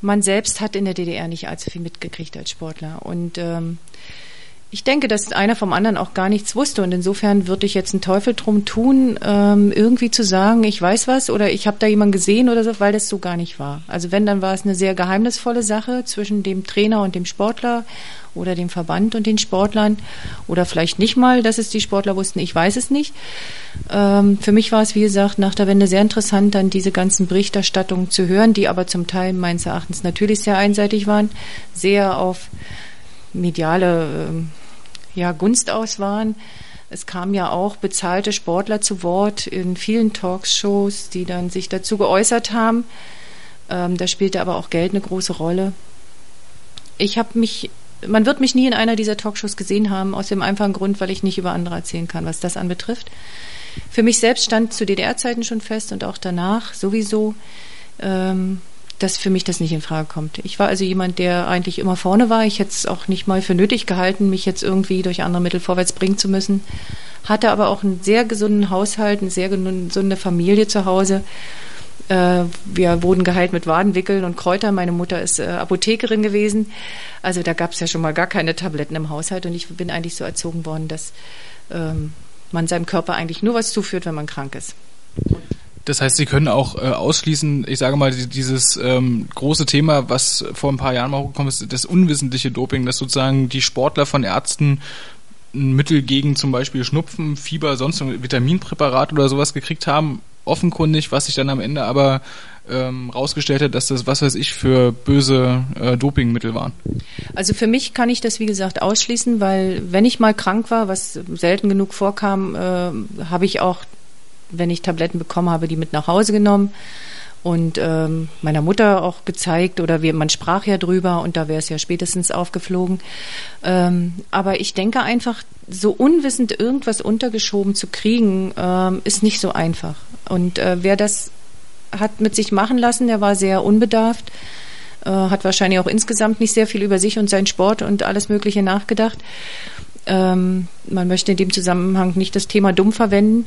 Man selbst hat in der DDR nicht allzu viel mitgekriegt als Sportler. Und ähm, Ich denke, dass einer vom anderen auch gar nichts wusste und insofern würde ich jetzt einen Teufel drum tun, ähm, irgendwie zu sagen, ich weiß was oder ich habe da jemanden gesehen oder so, weil das so gar nicht war. Also wenn, dann war es eine sehr geheimnisvolle Sache zwischen dem Trainer und dem Sportler oder dem Verband und den Sportlern oder vielleicht nicht mal, dass es die Sportler wussten, ich weiß es nicht. Ähm, für mich war es, wie gesagt, nach der Wende sehr interessant, dann diese ganzen Berichterstattungen zu hören, die aber zum Teil meines Erachtens natürlich sehr einseitig waren, sehr auf mediale ähm, ja, Gunst aus waren. Es kamen ja auch bezahlte Sportler zu Wort in vielen Talkshows, die dann sich dazu geäußert haben. Ähm, da spielte aber auch Geld eine große Rolle. Ich habe mich, man wird mich nie in einer dieser Talkshows gesehen haben, aus dem einfachen Grund, weil ich nicht über andere erzählen kann, was das anbetrifft. Für mich selbst stand zu DDR-Zeiten schon fest und auch danach sowieso, ähm, dass für mich das nicht in Frage kommt. Ich war also jemand, der eigentlich immer vorne war. Ich hätte es auch nicht mal für nötig gehalten, mich jetzt irgendwie durch andere Mittel vorwärts bringen zu müssen. Hatte aber auch einen sehr gesunden Haushalt, eine sehr gesunde Familie zu Hause. Äh, wir wurden geheilt mit Wadenwickeln und Kräutern. Meine Mutter ist äh, Apothekerin gewesen. Also da gab es ja schon mal gar keine Tabletten im Haushalt. Und ich bin eigentlich so erzogen worden, dass ähm, man seinem Körper eigentlich nur was zuführt, wenn man krank ist. Das heißt, Sie können auch äh, ausschließen, ich sage mal, dieses ähm, große Thema, was vor ein paar Jahren mal hochgekommen ist, das unwissentliche Doping, dass sozusagen die Sportler von Ärzten ein Mittel gegen zum Beispiel Schnupfen, Fieber, sonst ein Vitaminpräparat oder sowas gekriegt haben, offenkundig, was sich dann am Ende aber ähm, rausgestellt hat, dass das, was weiß ich, für böse äh, Dopingmittel waren? Also für mich kann ich das, wie gesagt, ausschließen, weil wenn ich mal krank war, was selten genug vorkam, äh, habe ich auch wenn ich Tabletten bekommen habe, die mit nach Hause genommen und ähm, meiner Mutter auch gezeigt oder wir, man sprach ja drüber und da wäre es ja spätestens aufgeflogen. Ähm, aber ich denke einfach, so unwissend irgendwas untergeschoben zu kriegen, ähm, ist nicht so einfach. Und äh, wer das hat mit sich machen lassen, der war sehr unbedarft, äh, hat wahrscheinlich auch insgesamt nicht sehr viel über sich und seinen Sport und alles Mögliche nachgedacht. Ähm, man möchte in dem Zusammenhang nicht das Thema dumm verwenden.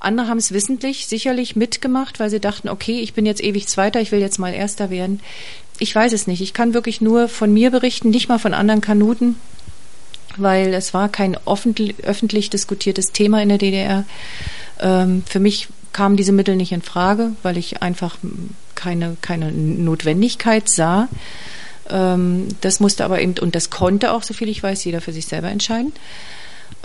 Andere haben es wissentlich sicherlich mitgemacht, weil sie dachten, okay, ich bin jetzt ewig Zweiter, ich will jetzt mal Erster werden. Ich weiß es nicht. Ich kann wirklich nur von mir berichten, nicht mal von anderen Kanuten, weil es war kein öffentlich diskutiertes Thema in der DDR. Ähm, für mich kamen diese Mittel nicht in Frage, weil ich einfach keine, keine Notwendigkeit sah. Ähm, das musste aber eben, und das konnte auch, so viel ich weiß, jeder für sich selber entscheiden.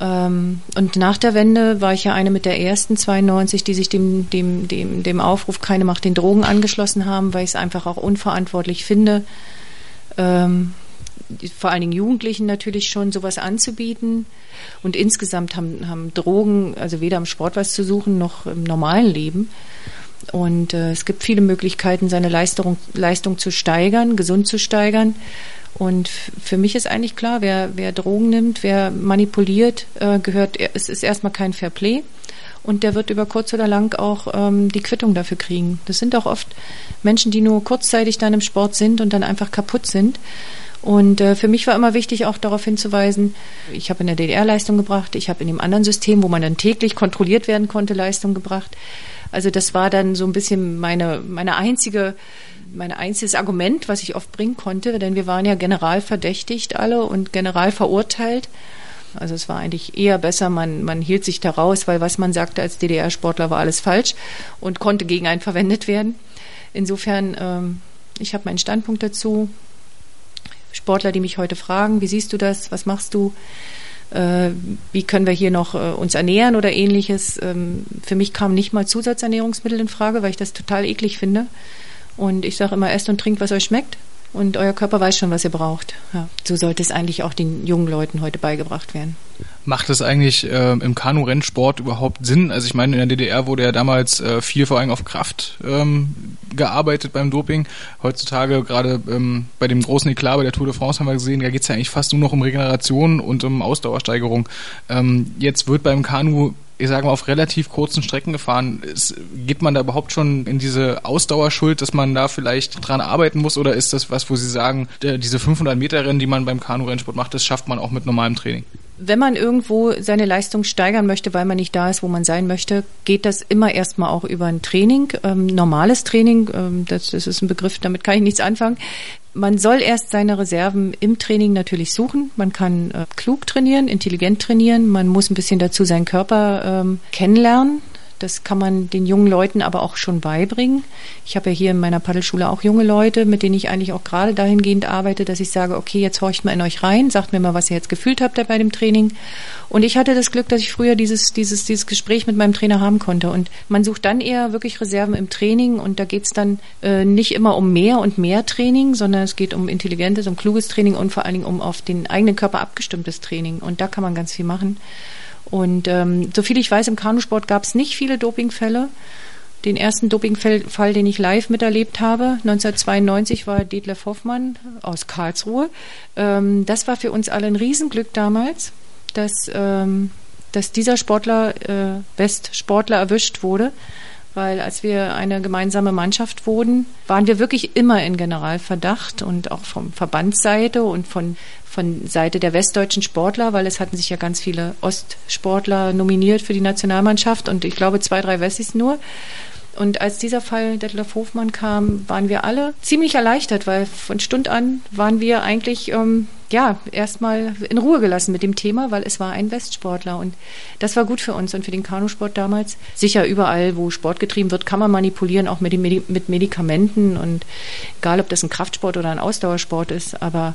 Ähm, und nach der Wende war ich ja eine mit der ersten 92, die sich dem, dem, dem, dem Aufruf Keine Macht den Drogen angeschlossen haben, weil ich es einfach auch unverantwortlich finde, ähm, vor allen Dingen Jugendlichen natürlich schon sowas anzubieten. Und insgesamt haben, haben Drogen, also weder im Sport was zu suchen, noch im normalen Leben. Und äh, es gibt viele Möglichkeiten, seine Leistung, Leistung zu steigern, gesund zu steigern. Und für mich ist eigentlich klar, wer, wer Drogen nimmt, wer manipuliert, äh, gehört, es ist erstmal kein Fair Play. Und der wird über kurz oder lang auch ähm, die Quittung dafür kriegen. Das sind auch oft Menschen, die nur kurzzeitig dann im Sport sind und dann einfach kaputt sind. Und äh, für mich war immer wichtig, auch darauf hinzuweisen, ich habe in der DDR Leistung gebracht, ich habe in dem anderen System, wo man dann täglich kontrolliert werden konnte, Leistung gebracht. Also das war dann so ein bisschen meine, meine einzige mein einziges Argument, was ich oft bringen konnte, denn wir waren ja general verdächtigt alle und general verurteilt. Also es war eigentlich eher besser, man, man hielt sich da raus, weil was man sagte als DDR-Sportler war alles falsch und konnte gegen einen verwendet werden. Insofern, ähm, ich habe meinen Standpunkt dazu. Sportler, die mich heute fragen, wie siehst du das, was machst du, wie können wir hier noch äh, uns ernähren oder ähnliches. Ähm, für mich kamen nicht mal Zusatzernährungsmittel in Frage, weil ich das total eklig finde. Und ich sage immer, esst und trinkt, was euch schmeckt. Und euer Körper weiß schon, was ihr braucht. Ja, so sollte es eigentlich auch den jungen Leuten heute beigebracht werden. Macht es eigentlich äh, im Kanu-Rennsport überhaupt Sinn? Also ich meine, in der DDR wurde ja damals äh, viel vor allem auf Kraft ähm, gearbeitet beim Doping. Heutzutage gerade ähm, bei dem großen Eklat bei der Tour de France haben wir gesehen, da geht es ja eigentlich fast nur noch um Regeneration und um Ausdauersteigerung. Ähm, jetzt wird beim Kanu ich sage mal, auf relativ kurzen Strecken gefahren. Ist, geht man da überhaupt schon in diese Ausdauerschuld, dass man da vielleicht dran arbeiten muss? Oder ist das was, wo Sie sagen, diese 500 Meter Rennen, die man beim Kanu-Rennsport macht, das schafft man auch mit normalem Training? Wenn man irgendwo seine Leistung steigern möchte, weil man nicht da ist, wo man sein möchte, geht das immer erstmal auch über ein Training, ähm, normales Training. Ähm, das, das ist ein Begriff, damit kann ich nichts anfangen. Man soll erst seine Reserven im Training natürlich suchen. Man kann äh, klug trainieren, intelligent trainieren. Man muss ein bisschen dazu seinen Körper ähm, kennenlernen. Das kann man den jungen Leuten aber auch schon beibringen. Ich habe ja hier in meiner Paddelschule auch junge Leute, mit denen ich eigentlich auch gerade dahingehend arbeite, dass ich sage, okay, jetzt horcht mal in euch rein, sagt mir mal, was ihr jetzt gefühlt habt bei dem Training. Und ich hatte das Glück, dass ich früher dieses, dieses, dieses Gespräch mit meinem Trainer haben konnte. Und man sucht dann eher wirklich Reserven im Training und da geht es dann äh, nicht immer um mehr und mehr Training, sondern es geht um intelligentes, um kluges Training und vor allen Dingen um auf den eigenen Körper abgestimmtes Training. Und da kann man ganz viel machen. Und ähm, soviel ich weiß, im Kanusport gab es nicht viele Dopingfälle. Den ersten Dopingfall, den ich live miterlebt habe, 1992, war Detlef Hoffmann aus Karlsruhe. Ähm, das war für uns alle ein Riesenglück damals, dass, ähm, dass dieser Sportler, äh, Bestsportler erwischt wurde. Weil als wir eine gemeinsame Mannschaft wurden, waren wir wirklich immer in Generalverdacht und auch vom Verbandsseite und von von Seite der westdeutschen Sportler, weil es hatten sich ja ganz viele Ostsportler nominiert für die Nationalmannschaft und ich glaube zwei, drei Wessis nur. Und als dieser Fall Detlef Hofmann kam, waren wir alle ziemlich erleichtert, weil von Stund an waren wir eigentlich ähm, ja erstmal in Ruhe gelassen mit dem Thema, weil es war ein Westsportler und das war gut für uns und für den Kanusport damals. Sicher überall, wo Sport getrieben wird, kann man manipulieren, auch mit, Medi mit Medikamenten und egal, ob das ein Kraftsport oder ein Ausdauersport ist, aber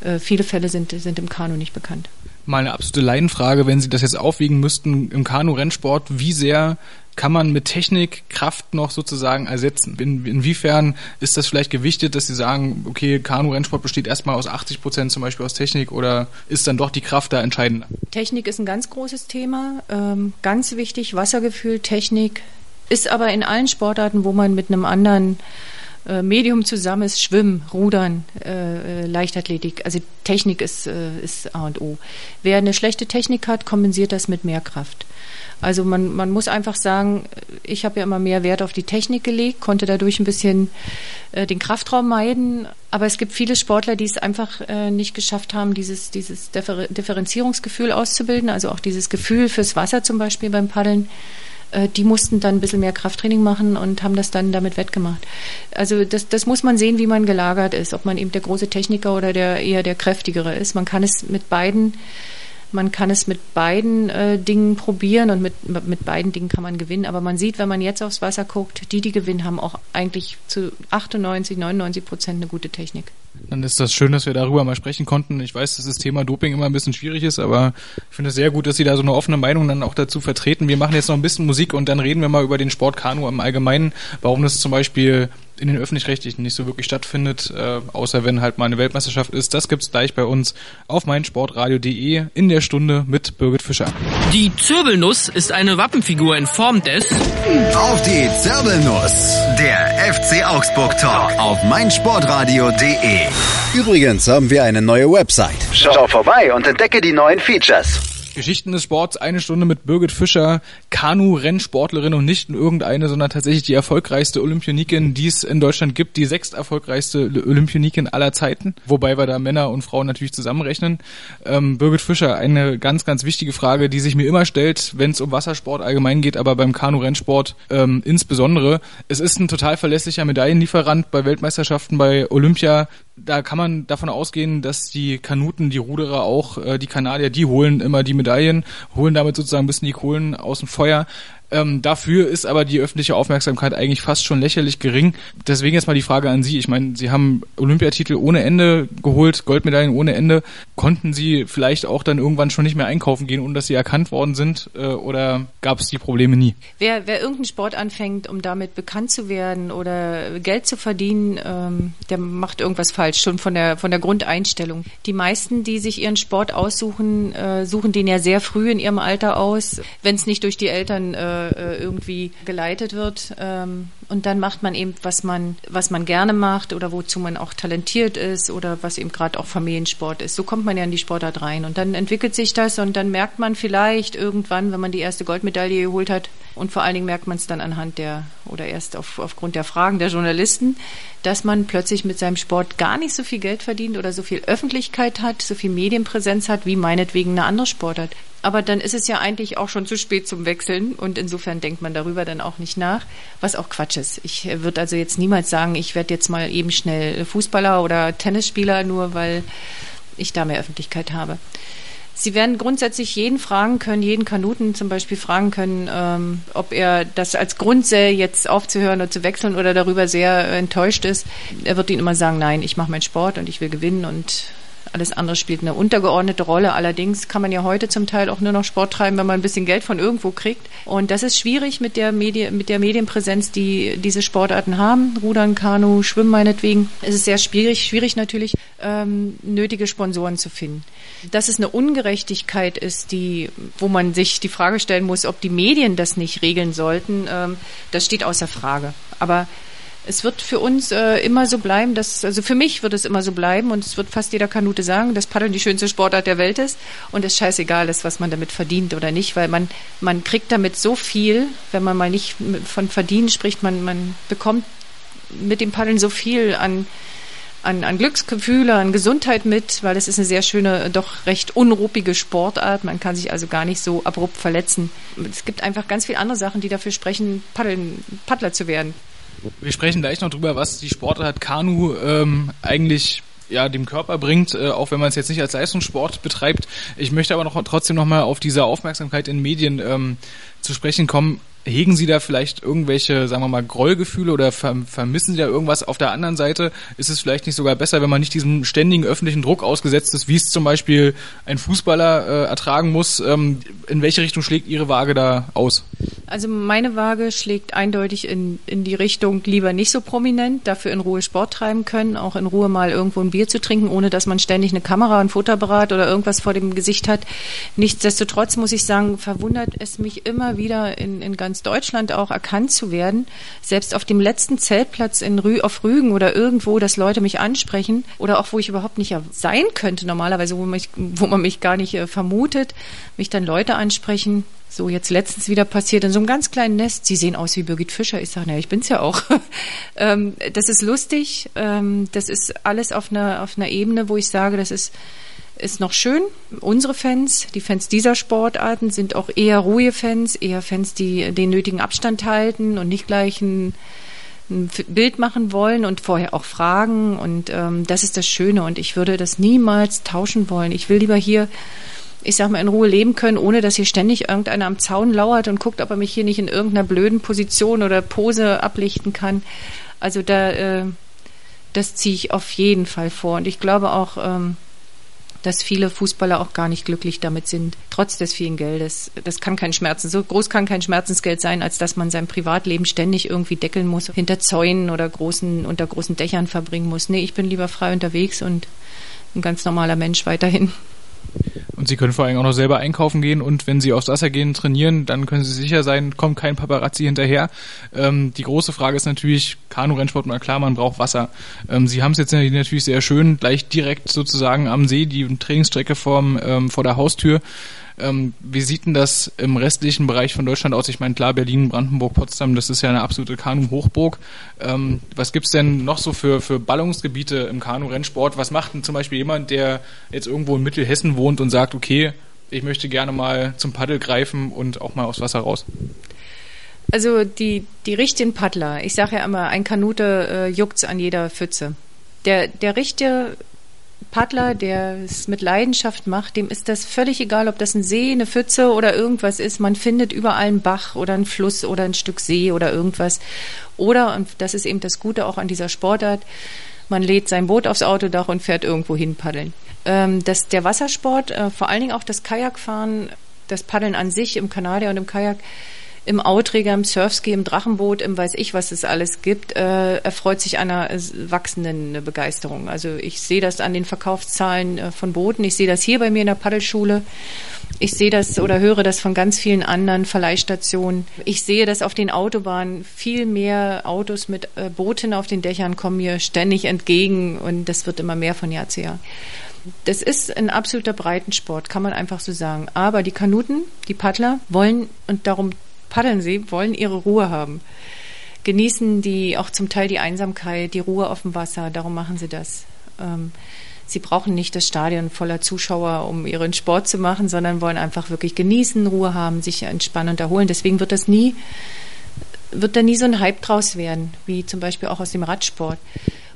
äh, viele Fälle sind, sind im Kanu nicht bekannt. Mal eine absolute Laienfrage, wenn Sie das jetzt aufwiegen müssten im Kanu-Rennsport, wie sehr kann man mit Technik Kraft noch sozusagen ersetzen? In, inwiefern ist das vielleicht gewichtet, dass Sie sagen, okay, Kanu-Rennsport besteht erstmal aus 80 Prozent zum Beispiel aus Technik oder ist dann doch die Kraft da entscheidender? Technik ist ein ganz großes Thema, ähm, ganz wichtig, Wassergefühl, Technik, ist aber in allen Sportarten, wo man mit einem anderen Medium zusammen ist Schwimmen, Rudern, äh, äh, Leichtathletik. Also Technik ist, äh, ist A und O. Wer eine schlechte Technik hat, kompensiert das mit mehr Kraft. Also man, man muss einfach sagen, ich habe ja immer mehr Wert auf die Technik gelegt, konnte dadurch ein bisschen äh, den Kraftraum meiden. Aber es gibt viele Sportler, die es einfach äh, nicht geschafft haben, dieses, dieses Differ Differenzierungsgefühl auszubilden, also auch dieses Gefühl fürs Wasser zum Beispiel beim Paddeln äh, die mussten dann ein bisschen mehr Krafttraining machen und haben das dann damit wettgemacht. Also das, das muss man sehen, wie man gelagert ist, ob man eben der große Techniker oder der eher der kräftigere ist. Man kann es mit beiden man kann es mit beiden äh, Dingen probieren und mit, mit beiden Dingen kann man gewinnen. Aber man sieht, wenn man jetzt aufs Wasser guckt, die, die gewinnen, haben auch eigentlich zu 98, 99 Prozent eine gute Technik. Dann ist das schön, dass wir darüber mal sprechen konnten. Ich weiß, dass das Thema Doping immer ein bisschen schwierig ist, aber ich finde es sehr gut, dass Sie da so eine offene Meinung dann auch dazu vertreten. Wir machen jetzt noch ein bisschen Musik und dann reden wir mal über den Sport Kanu im Allgemeinen, warum das zum Beispiel in den öffentlich-rechtlichen nicht so wirklich stattfindet, äh, außer wenn halt mal eine Weltmeisterschaft ist. Das gibt's gleich bei uns auf meinsportradio.de in der Stunde mit Birgit Fischer. Die Zirbelnuss ist eine Wappenfigur in Form des Auf die Zirbelnuss, der FC Augsburg Talk auf meinsportradio.de. Übrigens haben wir eine neue Website. Schau vorbei und entdecke die neuen Features. Geschichten des Sports, eine Stunde mit Birgit Fischer, Kanu-Rennsportlerin und nicht irgendeine, sondern tatsächlich die erfolgreichste Olympionikin, die es in Deutschland gibt, die sechst erfolgreichste Olympionikin aller Zeiten, wobei wir da Männer und Frauen natürlich zusammenrechnen. Ähm, Birgit Fischer, eine ganz, ganz wichtige Frage, die sich mir immer stellt, wenn es um Wassersport allgemein geht, aber beim Kanu-Rennsport ähm, insbesondere. Es ist ein total verlässlicher Medaillenlieferant bei Weltmeisterschaften, bei Olympia da kann man davon ausgehen, dass die Kanuten, die Ruderer auch, äh, die Kanadier, die holen immer die Medaillen, holen damit sozusagen ein bisschen die Kohlen aus dem Feuer. Ähm, dafür ist aber die öffentliche Aufmerksamkeit eigentlich fast schon lächerlich gering. Deswegen jetzt mal die Frage an Sie. Ich meine, Sie haben Olympiatitel ohne Ende geholt, Goldmedaillen ohne Ende. Konnten Sie vielleicht auch dann irgendwann schon nicht mehr einkaufen gehen, ohne dass Sie erkannt worden sind? Äh, oder gab es die Probleme nie? Wer, wer irgendeinen Sport anfängt, um damit bekannt zu werden oder Geld zu verdienen, ähm, der macht irgendwas falsch, schon von der, von der Grundeinstellung. Die meisten, die sich ihren Sport aussuchen, äh, suchen den ja sehr früh in ihrem Alter aus, wenn es nicht durch die Eltern äh, irgendwie geleitet wird. Ähm, und dann macht man eben, was man, was man gerne macht oder wozu man auch talentiert ist oder was eben gerade auch Familiensport ist. So kommt man ja in die Sportart rein. Und dann entwickelt sich das und dann merkt man vielleicht irgendwann, wenn man die erste Goldmedaille geholt hat, und vor allen Dingen merkt man es dann anhand der oder erst auf, aufgrund der Fragen der Journalisten, dass man plötzlich mit seinem Sport gar nicht so viel Geld verdient oder so viel Öffentlichkeit hat, so viel Medienpräsenz hat, wie meinetwegen eine andere Sportart. Aber dann ist es ja eigentlich auch schon zu spät zum Wechseln und insofern denkt man darüber dann auch nicht nach, was auch Quatsch ist. Ich würde also jetzt niemals sagen, ich werde jetzt mal eben schnell Fußballer oder Tennisspieler, nur weil ich da mehr Öffentlichkeit habe. Sie werden grundsätzlich jeden fragen können, jeden Kanuten zum Beispiel fragen können, ähm, ob er das als Grund sähe, jetzt aufzuhören oder zu wechseln oder darüber sehr enttäuscht ist. Er wird ihnen immer sagen, nein, ich mache meinen Sport und ich will gewinnen und alles andere spielt eine untergeordnete Rolle. Allerdings kann man ja heute zum Teil auch nur noch Sport treiben, wenn man ein bisschen Geld von irgendwo kriegt. Und das ist schwierig mit der, Medi mit der Medienpräsenz, die diese Sportarten haben. Rudern, Kanu, Schwimmen meinetwegen. Es ist sehr schwierig, schwierig natürlich, ähm, nötige Sponsoren zu finden. Dass es eine Ungerechtigkeit ist, die, wo man sich die Frage stellen muss, ob die Medien das nicht regeln sollten, ähm, das steht außer Frage. Aber es wird für uns äh, immer so bleiben, dass, also für mich wird es immer so bleiben und es wird fast jeder Kanute sagen, dass Paddeln die schönste Sportart der Welt ist und es scheißegal ist, was man damit verdient oder nicht, weil man, man kriegt damit so viel, wenn man mal nicht von verdienen spricht, man, man bekommt mit dem Paddeln so viel an, an, an Glücksgefühle, an Gesundheit mit, weil es ist eine sehr schöne, doch recht unruppige Sportart. Man kann sich also gar nicht so abrupt verletzen. Es gibt einfach ganz viele andere Sachen, die dafür sprechen, Paddeln, Paddler zu werden. Wir sprechen gleich noch drüber, was die Sportart Kanu ähm, eigentlich ja, dem Körper bringt, äh, auch wenn man es jetzt nicht als Leistungssport betreibt. Ich möchte aber noch trotzdem nochmal auf diese Aufmerksamkeit in Medien ähm, zu sprechen kommen. Hegen Sie da vielleicht irgendwelche, sagen wir mal, Grollgefühle oder vermissen Sie da irgendwas? Auf der anderen Seite ist es vielleicht nicht sogar besser, wenn man nicht diesem ständigen öffentlichen Druck ausgesetzt ist, wie es zum Beispiel ein Fußballer äh, ertragen muss. Ähm, in welche Richtung schlägt Ihre Waage da aus? Also meine Waage schlägt eindeutig in, in die Richtung lieber nicht so prominent, dafür in Ruhe Sport treiben können, auch in Ruhe mal irgendwo ein Bier zu trinken, ohne dass man ständig eine Kamera, ein Fotoapparat oder irgendwas vor dem Gesicht hat. Nichtsdestotrotz muss ich sagen, verwundert es mich immer wieder in, in ganz Deutschland auch erkannt zu werden. Selbst auf dem letzten Zeltplatz in Rü auf Rügen oder irgendwo, dass Leute mich ansprechen oder auch wo ich überhaupt nicht sein könnte normalerweise, wo, mich, wo man mich gar nicht äh, vermutet, mich dann Leute ansprechen, so jetzt letztens wieder passiert in so einem ganz kleinen Nest. Sie sehen aus wie Birgit Fischer. Ich sage, naja, ich bin's ja auch. ähm, das ist lustig. Ähm, das ist alles auf einer auf einer Ebene, wo ich sage, das ist ist noch schön. Unsere Fans, die Fans dieser Sportarten, sind auch eher ruhige Fans, eher Fans, die den nötigen Abstand halten und nicht gleich ein, ein Bild machen wollen und vorher auch fragen. Und ähm, das ist das Schöne. Und ich würde das niemals tauschen wollen. Ich will lieber hier ich sag mal, in Ruhe leben können, ohne dass hier ständig irgendeiner am Zaun lauert und guckt, ob er mich hier nicht in irgendeiner blöden Position oder Pose ablichten kann. Also da, äh, das ziehe ich auf jeden Fall vor. Und ich glaube auch, ähm, dass viele Fußballer auch gar nicht glücklich damit sind, trotz des vielen Geldes. Das kann kein Schmerzen, so groß kann kein Schmerzensgeld sein, als dass man sein Privatleben ständig irgendwie deckeln muss, hinter Zäunen oder großen, unter großen Dächern verbringen muss. Nee, ich bin lieber frei unterwegs und ein ganz normaler Mensch weiterhin. Und Sie können vor allem auch noch selber einkaufen gehen und wenn Sie aufs Wasser gehen, trainieren, dann können Sie sicher sein, kommt kein Paparazzi hinterher. Ähm, die große Frage ist natürlich, Kanu-Rennsport, mal klar, man braucht Wasser. Ähm, Sie haben es jetzt natürlich sehr schön, gleich direkt sozusagen am See, die Trainingsstrecke vorm, ähm, vor der Haustür. Ähm, wie sieht denn das im restlichen Bereich von Deutschland aus? Ich meine, klar, Berlin, Brandenburg, Potsdam, das ist ja eine absolute Kanu-Hochburg. Ähm, was gibt's denn noch so für, für Ballungsgebiete im Kanu-Rennsport? Was macht denn zum Beispiel jemand, der jetzt irgendwo in Mittelhessen wohnt und sagt, okay, ich möchte gerne mal zum Paddel greifen und auch mal aufs Wasser raus? Also die, die richtigen Paddler, ich sage ja immer, ein Kanute äh, juckt's an jeder Pfütze. Der, der richtige Paddler, der es mit Leidenschaft macht, dem ist das völlig egal, ob das ein See, eine Pfütze oder irgendwas ist. Man findet überall einen Bach oder einen Fluss oder ein Stück See oder irgendwas. Oder, und das ist eben das Gute auch an dieser Sportart, man lädt sein Boot aufs Autodach und fährt irgendwo hin paddeln. Ähm, das, der Wassersport, äh, vor allen Dingen auch das Kajakfahren, das Paddeln an sich im Kanadier und im Kajak, im Outrigger, im Surfski, im Drachenboot, im weiß ich, was es alles gibt, äh, erfreut sich einer wachsenden Begeisterung. Also ich sehe das an den Verkaufszahlen äh, von Booten, ich sehe das hier bei mir in der Paddelschule. Ich sehe das oder höre das von ganz vielen anderen Verleihstationen. Ich sehe das auf den Autobahnen. Viel mehr Autos mit äh, Booten auf den Dächern kommen mir ständig entgegen und das wird immer mehr von Jahr zu Jahr. Das ist ein absoluter Breitensport, kann man einfach so sagen. Aber die Kanuten, die Paddler wollen, und darum paddeln sie, wollen ihre Ruhe haben. Genießen die auch zum Teil die Einsamkeit, die Ruhe auf dem Wasser, darum machen sie das. Ähm, sie brauchen nicht das Stadion voller Zuschauer, um ihren Sport zu machen, sondern wollen einfach wirklich genießen, Ruhe haben, sich entspannen und erholen. Deswegen wird das nie, wird da nie so ein Hype draus werden, wie zum Beispiel auch aus dem Radsport.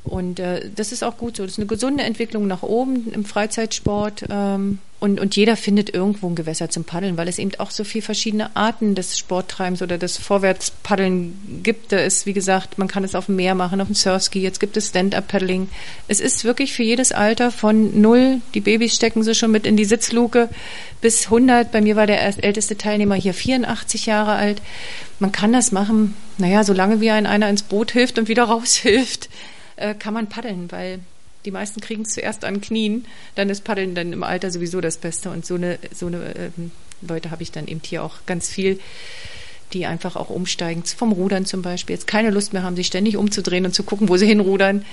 Und äh, das ist auch gut so. Das ist eine gesunde Entwicklung nach oben im Freizeitsport. Ähm, und, und jeder findet irgendwo ein Gewässer zum Paddeln, weil es eben auch so viele verschiedene Arten des Sporttreibens oder des Vorwärtspaddeln gibt. Da ist, wie gesagt, man kann es auf dem Meer machen, auf dem Surfski. Jetzt gibt es Stand-Up-Paddling. Es ist wirklich für jedes Alter von null, die Babys stecken sie schon mit in die Sitzluke, bis 100. Bei mir war der älteste Teilnehmer hier 84 Jahre alt. Man kann das machen, naja, solange wie ein einer ins Boot hilft und wieder raushilft äh, kann man paddeln, weil die meisten kriegen es zuerst an Knien, dann ist Paddeln dann im Alter sowieso das Beste. Und so eine, so eine ähm, Leute habe ich dann eben hier auch ganz viel, die einfach auch umsteigen, vom Rudern zum Beispiel, jetzt keine Lust mehr haben, sich ständig umzudrehen und zu gucken, wo sie hinrudern.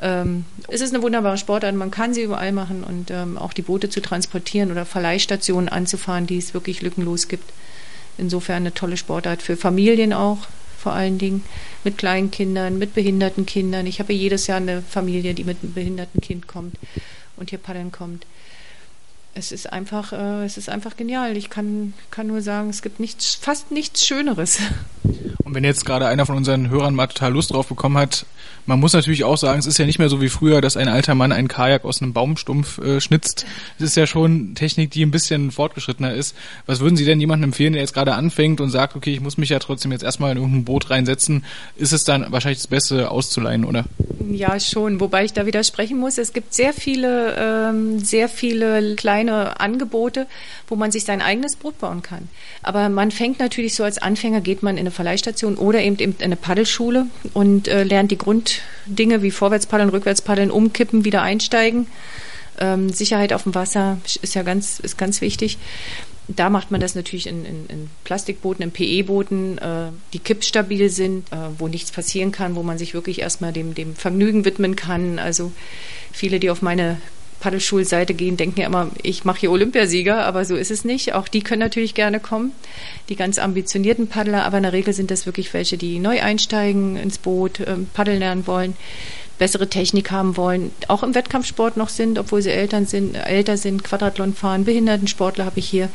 Ähm, es ist eine wunderbare Sportart, man kann sie überall machen und ähm, auch die Boote zu transportieren oder Verleihstationen anzufahren, die es wirklich lückenlos gibt. Insofern eine tolle Sportart für Familien auch, vor allen Dingen mit kleinen Kindern, mit behinderten Kindern. Ich habe jedes Jahr eine Familie, die mit einem behinderten Kind kommt und hier paddeln kommt. Es ist einfach, äh, es ist einfach genial. Ich kann, kann nur sagen, es gibt nichts, fast nichts Schöneres. Und wenn jetzt gerade einer von unseren Hörern mal total Lust drauf bekommen hat, man muss natürlich auch sagen, es ist ja nicht mehr so wie früher, dass ein alter Mann einen Kajak aus einem Baumstumpf äh, schnitzt. Es ist ja schon Technik, die ein bisschen fortgeschrittener ist. Was würden Sie denn jemandem empfehlen, der jetzt gerade anfängt und sagt, okay, ich muss mich ja trotzdem jetzt erstmal in irgendein Boot reinsetzen? Ist es dann wahrscheinlich das Beste auszuleihen, oder? Ja, schon. Wobei ich da widersprechen muss. Es gibt sehr viele, ähm, sehr viele kleine Angebote, wo man sich sein eigenes Boot bauen kann. Aber man fängt natürlich so als Anfänger, geht man in eine Verleihstation oder eben in eine Paddelschule und äh, lernt die Grund Dinge wie Vorwärtspaddeln, Rückwärtspaddeln, umkippen, wieder einsteigen. Ähm, Sicherheit auf dem Wasser ist ja ganz, ist ganz wichtig. Da macht man das natürlich in, in, in Plastikbooten, in PE-Booten, äh, die kippstabil sind, äh, wo nichts passieren kann, wo man sich wirklich erstmal dem, dem Vergnügen widmen kann. Also viele, die auf meine Paddelschulseite gehen, denken ja immer, ich mache hier Olympiasieger, aber so ist es nicht. Auch die können natürlich gerne kommen, die ganz ambitionierten Paddler, aber in der Regel sind das wirklich welche, die neu einsteigen ins Boot, ähm, paddeln lernen wollen, bessere Technik haben wollen, auch im Wettkampfsport noch sind, obwohl sie Eltern sind, älter sind, Quadrathlon fahren, Behindertensportler habe ich hier.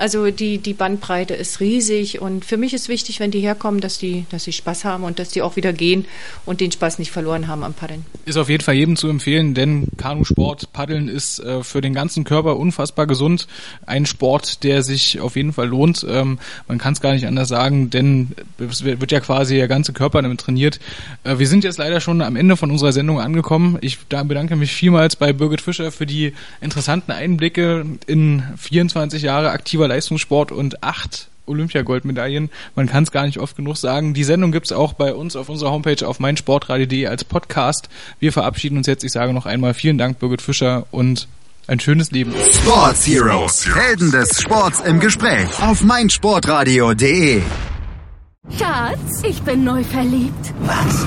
Also die, die Bandbreite ist riesig und für mich ist wichtig, wenn die herkommen, dass die, dass sie Spaß haben und dass die auch wieder gehen und den Spaß nicht verloren haben am Paddeln. Ist auf jeden Fall jedem zu empfehlen, denn Kanusport, Paddeln ist äh, für den ganzen Körper unfassbar gesund. Ein Sport, der sich auf jeden Fall lohnt. Ähm, man kann es gar nicht anders sagen, denn es wird ja quasi der ganze Körper damit trainiert. Äh, wir sind jetzt leider schon am Ende von unserer Sendung angekommen. Ich da bedanke mich vielmals bei Birgit Fischer für die interessanten Einblicke in 24 Jahre aktiver Leistungssport und acht Olympiagoldmedaillen. Man kann es gar nicht oft genug sagen. Die Sendung gibt's auch bei uns auf unserer Homepage auf meinsportradio.de als Podcast. Wir verabschieden uns jetzt. Ich sage noch einmal vielen Dank, Birgit Fischer, und ein schönes Leben. Sports Heroes. Helden des Sports im Gespräch auf meinsportradio.de. Schatz, ich bin neu verliebt. Was?